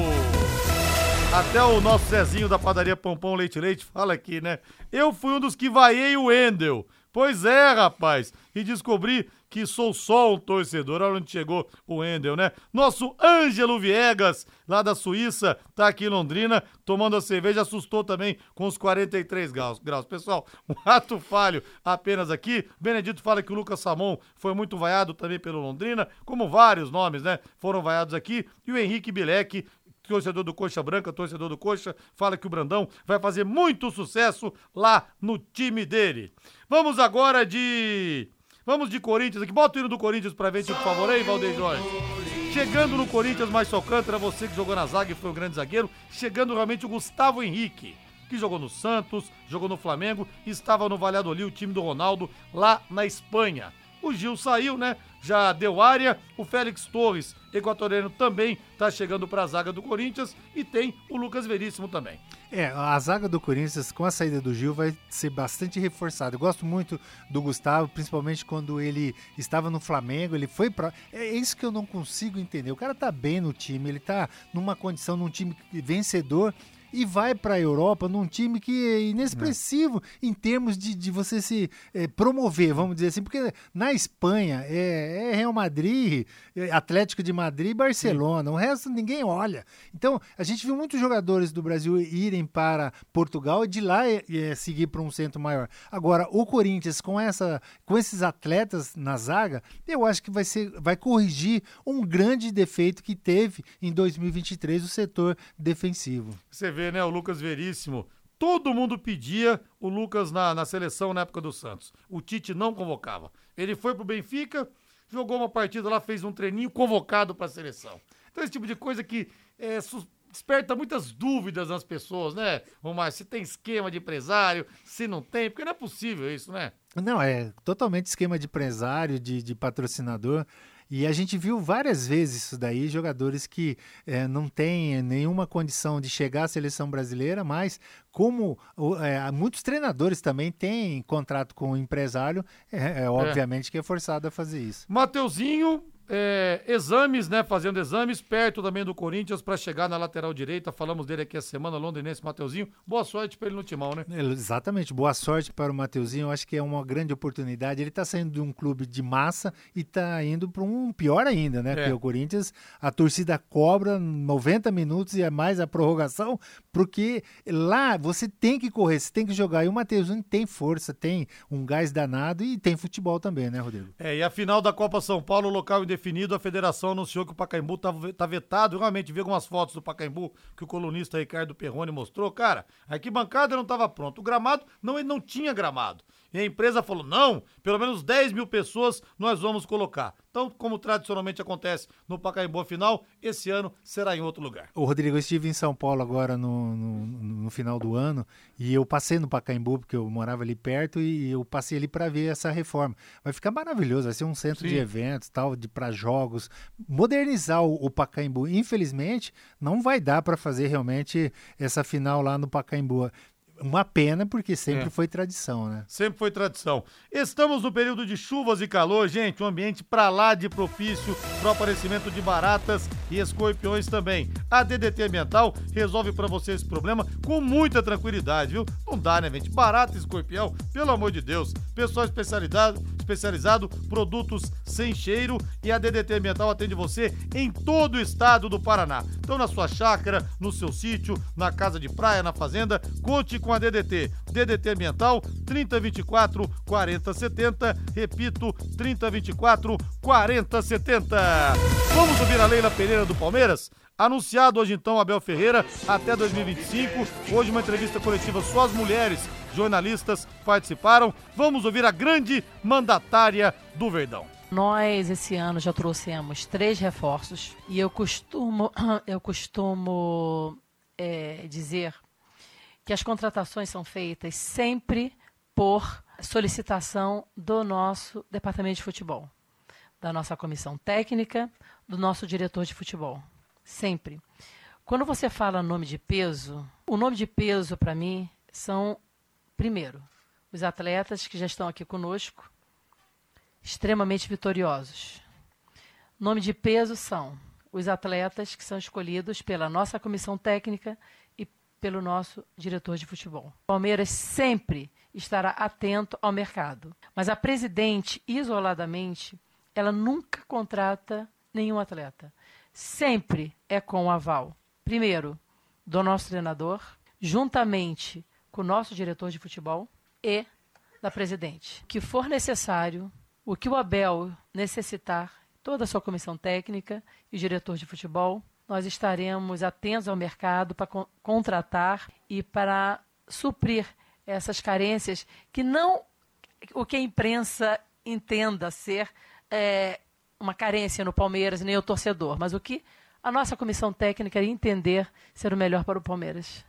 Até o nosso Zezinho da padaria Pompom Leite Leite fala aqui, né? Eu fui um dos que vaiei o Endel. Pois é, rapaz. E descobri que sou só um torcedor. Olha onde chegou o Endel, né? Nosso Ângelo Viegas, lá da Suíça, tá aqui em Londrina, tomando a cerveja, assustou também com os 43 graus. graus. Pessoal, um ato falho apenas aqui. Benedito fala que o Lucas Samon foi muito vaiado também pelo Londrina, como vários nomes, né? Foram vaiados aqui. E o Henrique Bilek torcedor do Coxa Branca, torcedor do Coxa, fala que o Brandão vai fazer muito sucesso lá no time dele. Vamos agora de. Vamos de Corinthians aqui. Bota o hino do Corinthians pra ver, por favor, aí, Valdeir Jorge. Chegando no Corinthians, mais Alcântara, você que jogou na zaga e foi o grande zagueiro. Chegando realmente o Gustavo Henrique, que jogou no Santos, jogou no Flamengo, estava no Valladolid, o time do Ronaldo, lá na Espanha. O Gil saiu, né? Já deu área. O Félix Torres, equatoriano, também tá chegando para a zaga do Corinthians. E tem o Lucas Veríssimo também. É, a zaga do Corinthians, com a saída do Gil, vai ser bastante reforçada. Eu gosto muito do Gustavo, principalmente quando ele estava no Flamengo, ele foi para. É isso que eu não consigo entender. O cara tá bem no time, ele tá numa condição, num time vencedor e vai para a Europa num time que é inexpressivo é. em termos de, de você se é, promover, vamos dizer assim, porque na Espanha é, é Real Madrid, Atlético de Madrid e Barcelona, Sim. o resto ninguém olha. Então, a gente viu muitos jogadores do Brasil irem para Portugal e de lá seguir para um centro maior. Agora, o Corinthians com essa com esses atletas na zaga, eu acho que vai ser vai corrigir um grande defeito que teve em 2023 o setor defensivo. Você vê vê, né? O Lucas Veríssimo. Todo mundo pedia o Lucas na, na seleção na época do Santos. O Tite não convocava. Ele foi pro Benfica, jogou uma partida lá, fez um treininho convocado para a seleção. Então, esse tipo de coisa que é, desperta muitas dúvidas nas pessoas, né? Romar, se tem esquema de empresário, se não tem, porque não é possível isso, né? Não, é totalmente esquema de empresário, de, de patrocinador. E a gente viu várias vezes isso daí, jogadores que é, não têm nenhuma condição de chegar à seleção brasileira, mas como é, muitos treinadores também têm contrato com o empresário, é, é obviamente que é forçado a fazer isso. Mateuzinho é, exames, né? Fazendo exames perto também do Corinthians para chegar na lateral direita. Falamos dele aqui a semana, londrinense Mateuzinho. Boa sorte para ele no timão, né? Exatamente, boa sorte para o Mateuzinho. Eu acho que é uma grande oportunidade. Ele está saindo de um clube de massa e está indo para um pior ainda, né? É. Porque o Corinthians, a torcida cobra 90 minutos e é mais a prorrogação, porque lá você tem que correr, você tem que jogar. E o Mateuzinho tem força, tem um gás danado e tem futebol também, né, Rodrigo? É, e a final da Copa São Paulo, local indefinido definido, a federação anunciou que o Pacaembu tá, tá vetado. Realmente vi algumas fotos do Pacaembu que o colunista Ricardo Perrone mostrou. Cara, a arquibancada não estava pronta. O gramado, não, ele não tinha gramado. E a empresa falou: não, pelo menos 10 mil pessoas nós vamos colocar. Então, como tradicionalmente acontece no Pacaembu final, esse ano será em outro lugar. O Rodrigo, eu estive em São Paulo agora no, no, no final do ano e eu passei no Pacaembu, porque eu morava ali perto, e eu passei ali para ver essa reforma. Vai ficar maravilhoso, vai ser um centro Sim. de eventos, tal, de para jogos, modernizar o, o Pacaembu. Infelizmente, não vai dar para fazer realmente essa final lá no Pacaembu. Uma pena, porque sempre É. foi tradição, né? Sempre foi tradição. Estamos no período de chuvas e calor, gente. Um ambiente pra lá de propício para o aparecimento de baratas e escorpiões também. A DDT Ambiental resolve pra você esse problema com muita tranquilidade, viu? Não dá, né, gente? Barata e escorpião, pelo amor de Deus. Pessoal especializado, especializado, produtos sem cheiro e a DDT Ambiental atende você em todo o estado do Paraná. Então, na sua chácara, no seu sítio, na casa de praia, na fazenda, conte com a DDT. DDT Ambiental 3024 4070. Repito, 3024 4070. Vamos ouvir a Leila Pereira do Palmeiras? Anunciado hoje então Abel Ferreira até 2025. Hoje uma entrevista coletiva só as mulheres jornalistas participaram. Vamos ouvir a grande mandatária do Verdão. Nós esse ano já trouxemos três reforços e eu costumo, [clears throat] eu costumo é, dizer que as contratações são feitas sempre por solicitação do nosso departamento de futebol, da nossa comissão técnica, do nosso diretor de futebol. Sempre. Quando você fala nome de peso, o nome de peso para mim são, primeiro, os atletas que já estão aqui conosco, extremamente vitoriosos. Nome de peso são os atletas que são escolhidos pela nossa comissão técnica e pelo nosso diretor de futebol. Palmeiras sempre estará atento ao mercado, mas a presidente, isoladamente, ela nunca contrata nenhum atleta. Sempre é com o aval, primeiro, do nosso treinador, juntamente com o nosso diretor de futebol e da presidente. O que for necessário, o que o Abel necessitar, toda a sua comissão técnica e diretor de futebol, nós estaremos atentos ao mercado para con contratar e para suprir essas carências que não o que a imprensa entenda ser é, uma carência no Palmeiras, nem o torcedor, mas o que a nossa comissão técnica entender ser o melhor para o Palmeiras.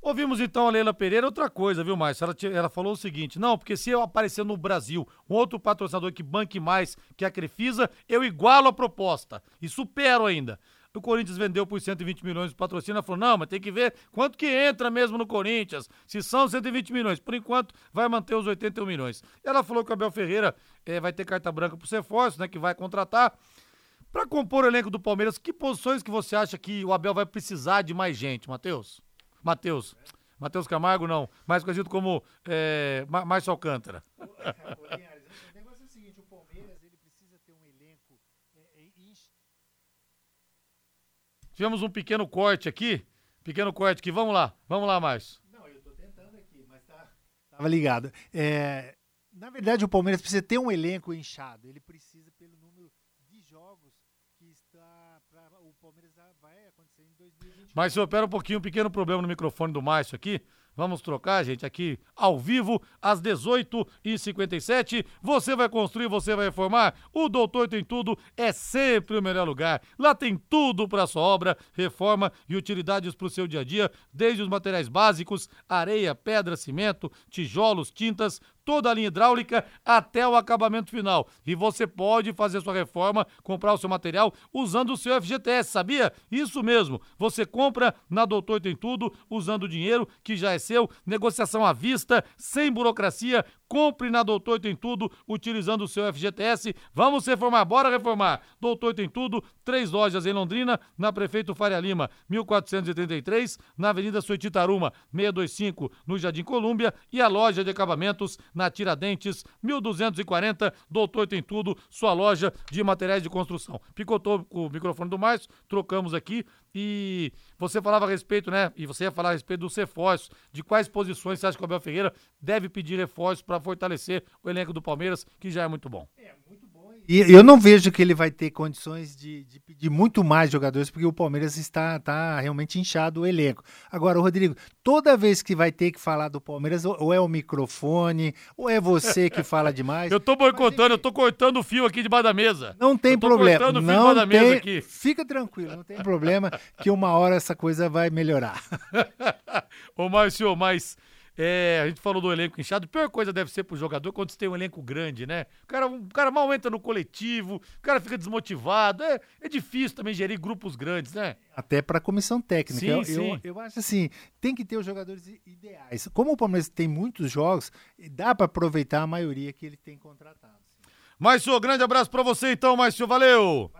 Ouvimos então a Leila Pereira outra coisa, viu, Márcio? Ela, ela falou o seguinte: não, porque se eu aparecer no Brasil um outro patrocinador que banque mais que a Crefisa, eu igualo a proposta e supero ainda. O Corinthians vendeu por 120 milhões de patrocínio, ela falou: não, mas tem que ver quanto que entra mesmo no Corinthians. Se são 120 milhões, por enquanto vai manter os 81 milhões. Ela falou que o Abel Ferreira eh, vai ter carta branca pro reforço, né? Que vai contratar. Pra compor o elenco do Palmeiras, que posições que você acha que o Abel vai precisar de mais gente, Matheus? Matheus. Matheus Camargo, não. Mais conhecido como é, Márcio Alcântara. O negócio é o seguinte, o Palmeiras ele precisa ter um elenco Tivemos um pequeno corte aqui. Pequeno corte aqui. Vamos lá. Vamos lá, Márcio. Tava ligado. É, na verdade, o Palmeiras precisa ter um elenco inchado. Ele precisa pelo número de jogos que está pra, o Palmeiras vai acontecer em 2020. Márcio, opera um pouquinho, um pequeno problema no microfone do Márcio aqui. Vamos trocar, gente, aqui ao vivo, às 18h57. Você vai construir, você vai reformar. O Doutor Tem Tudo é sempre o melhor lugar. Lá tem tudo para sua obra, reforma e utilidades para o seu dia a dia, desde os materiais básicos, areia, pedra, cimento, tijolos, tintas, toda a linha hidráulica até o acabamento final. E você pode fazer sua reforma, comprar o seu material usando o seu FGTS, sabia? Isso mesmo. Você compra na Doutor Tem Tudo usando o dinheiro que já é seu, negociação à vista, sem burocracia. Compre na Doutor Tem Tudo utilizando o seu FGTS. Vamos reformar, bora reformar. Doutor Tem Tudo, três lojas em Londrina, na Prefeito Faria Lima, 1433, na Avenida Suetitaruma, 625, no Jardim Colúmbia, e a loja de acabamentos na Tiradentes, 1240. Doutor Tem Tudo, sua loja de materiais de construção. Picotou o microfone do Márcio, trocamos aqui e você falava a respeito, né? E você ia falar a respeito dos reforços, de quais posições você acha que o Abel Ferreira deve pedir reforços para fortalecer o elenco do Palmeiras, que já é muito bom. É, e eu não vejo que ele vai ter condições de, de pedir muito mais jogadores, porque o Palmeiras está, está realmente inchado o elenco. Agora, Rodrigo, toda vez que vai ter que falar do Palmeiras, ou é o microfone, ou é você que fala demais. Eu tô boicotando, eu tô cortando o fio aqui debaixo da mesa. Não tem problema. cortando o fio Não debaixo da mesa tem, aqui. fica tranquilo, não tem problema que uma hora essa coisa vai melhorar. [laughs] Ô, Márcio, mas é, a gente falou do elenco inchado. A pior coisa deve ser pro jogador quando você tem um elenco grande, né? O cara, o cara mal entra no coletivo, o cara fica desmotivado. É, é difícil também gerir grupos grandes, né? Até para a comissão técnica. Sim, eu, sim. Eu, eu acho assim, tem que ter os jogadores ideais. Como o Palmeiras tem muitos jogos, dá para aproveitar a maioria que ele tem contratado. Márcio, grande abraço pra você então, Márcio. Valeu!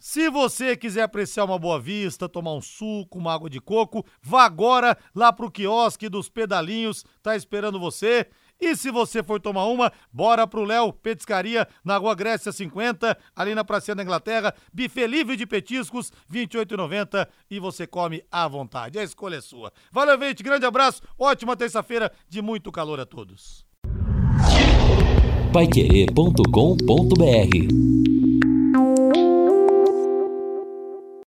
Se você quiser apreciar uma boa vista, tomar um suco, uma água de coco, vá agora lá pro quiosque dos pedalinhos, tá esperando você. E se você for tomar uma, bora pro Léo Petiscaria, na Rua Grécia 50, ali na Praça da Inglaterra, buffet livre de petiscos, R$ 28,90 e você come à vontade. A escolha é sua. Valeu, gente, grande abraço, ótima terça-feira de muito calor a todos. Paiquerê.com.br